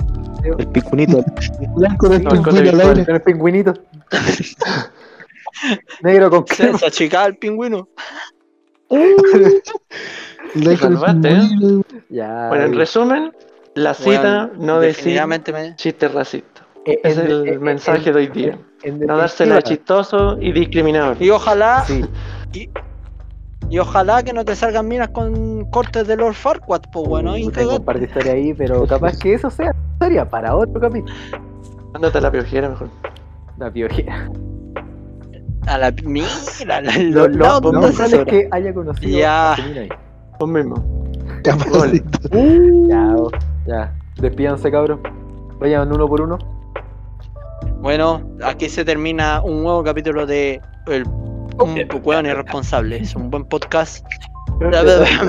el pingüinito. Blanco del No, el pingüino al colegio aire. Con el pingüinito. Negro con Se, crema. se achicaba el pingüino. Salvaste, ¿eh? Ya. Bueno, en resumen, la cita Weón, no decir me... chistes racistas. eh, Es en- el en- mensaje en- de hoy día. en No dársela definitiva, chistoso y discriminador. Y ojalá, Sí, y ojalá que no te salgan minas con cortes de Lord Farquaad, pues bueno, y no tengo un par de historias ahí, pero capaz que eso sea historia para otro capítulo. Ándate a la piojera mejor. La piojera. A la mira, la, la- Lo, los lo, lados lo donde probable es que haya conocido Ya. Vos mismo. Capacito. Ya, oh, ya. Despídanse, cabrón. Vayan uno por uno. Bueno, aquí se termina un nuevo capítulo de El un Weón Irresponsable. Es un buen podcast. me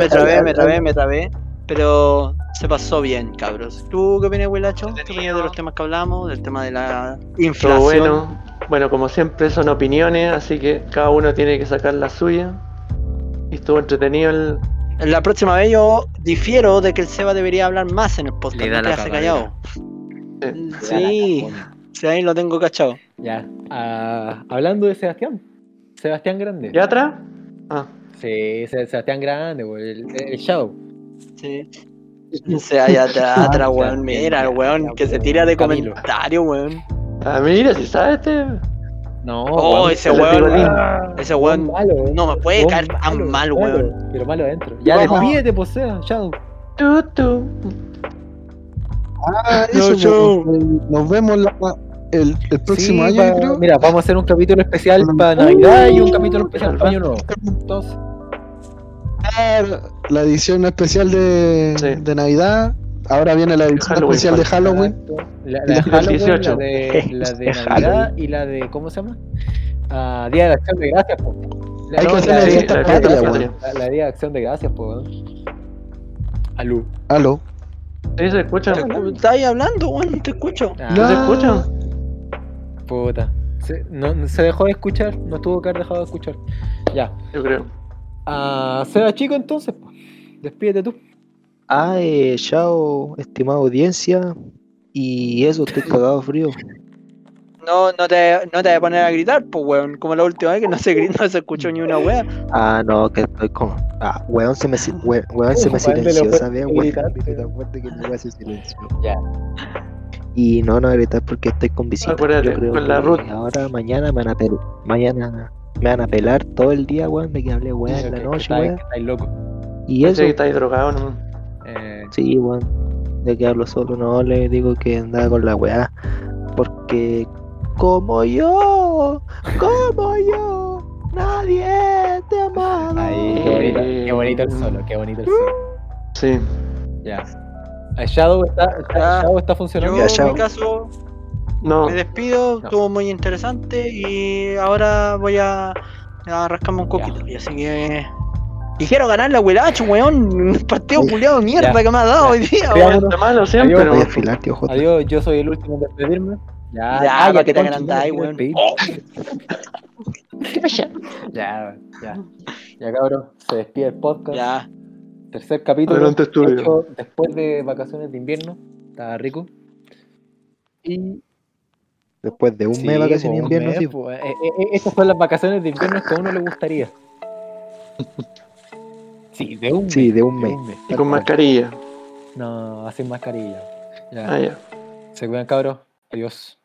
trabé, me trabé, me trabé. Pero se pasó bien, cabros. ¿Tú qué opinas, Wilacho? ¿Qué opinas de los temas que hablamos? Del tema de la inflación. bueno. Bueno, como siempre son opiniones, así que cada uno tiene que sacar la suya. Y estuvo entretenido el. La próxima vez yo difiero de que el Seba debería hablar más en el podcast. Le da no la quedarse callado. Sí, sí, ahí lo tengo cachado. Ya. ah, hablando de Sebastián. Sebastián Grande. ¿Y atrás? Ah, Sí, Se- Sebastián Grande, güey, el, el Shadow. Sí. O sea, atrás, atrás, weón. Mira, weón que se tira de Camilo. comentario, weón. ah mira, si sabes este. No, Oh, weón, ese weón. Ese weón malo, no me puede caer tan mal, weón. Pero malo adentro. Ya despídete, pues, Seba, Shadow. Tú, tú. Ah, No, eso, show. pues, nos vemos la- el, el próximo Sí, año, creo. Mira, vamos a hacer un capítulo especial para Navidad y un capítulo especial para Año Nuevo. Entonces, Ah, La edición especial de, Sí. de Navidad. Ahora viene la edición Halloween, especial de Halloween. la, la la Halloween, 18. la de, la de Navidad y la de, ¿cómo se llama? Ah, Día de Acción de Gracias, po. La, Hay que hacer la la de- fiesta la- patria, la- weón. la- la Día de Acción de Gracias, po. Aló. Sí, se escucha. ¿Estás ahí hablando, weón? Te escucho. Ah, ¿No se escucha? Puta. Se, no, no- se dejó de escuchar, no tuvo que haber dejado de escuchar. Ya. Yo creo. Ah, Seba Chico, entonces, despídete tú. Ah, eh, chao, estimada audiencia. Y eso, estoy cagado de frío. No, no te, no te voy a poner a gritar, pues, weón. Como la última vez que no se, gri- no se escuchó ni una wea. Ah, no, que estoy con. Ah, weón se me, si- we- weón se me silenció, ¿sabes? Weón, fuerte que weón. Ya. Y no, no gritar porque estoy con visita. Acuérdate, Yo creo con la que Ruth. Ahora, mañana me van a pelar. Mañana me van a pelar todo el día, weón, de que hablé weón en la Que- noche, weón. que estáis loco. Y eso, que estáis drogado, ¿no? Eh, sí, weón. De que hablo solo, no le digo que andaba con la weá. Porque, como yo, como yo, nadie te amaba. ahí, qué bonito, qué bonito el solo, qué bonito el solo. Sí. Ya. El Shadow está, está- Ya. Shadow está funcionando. Yo, Ya, en mi caso, No. me despido. No. Estuvo muy interesante y ahora voy a, a rascarme un coquito. Y así que. Y quiero ganar la huelacho, weón. Un partido culiado de mierda Ya. que me ha dado Ya. hoy día, Ya. weón. Malo siempre, Adiós, ¿no? Voy a afilar, tío J. Adiós, yo soy el último en despedirme. Ya, Ya, ah, para que te agrandáis, ya, weón. Oh. Ya, ya. Ya, cabrón, se despide el podcast. Ya. Tercer capítulo. Adelante, estudio. hecho después de vacaciones de invierno. Estaba rico. Y. Después de un Sí, mes de vacaciones po, de invierno, mes, sí. po. Eh, eh, eh, estas son las vacaciones de invierno que a uno le gustaría. Sí, de un mes. Sí, de un mes. Y con mascarilla. No, sin mascarilla. Ya. Ah, ya. Se cuidan, cabros. Adiós.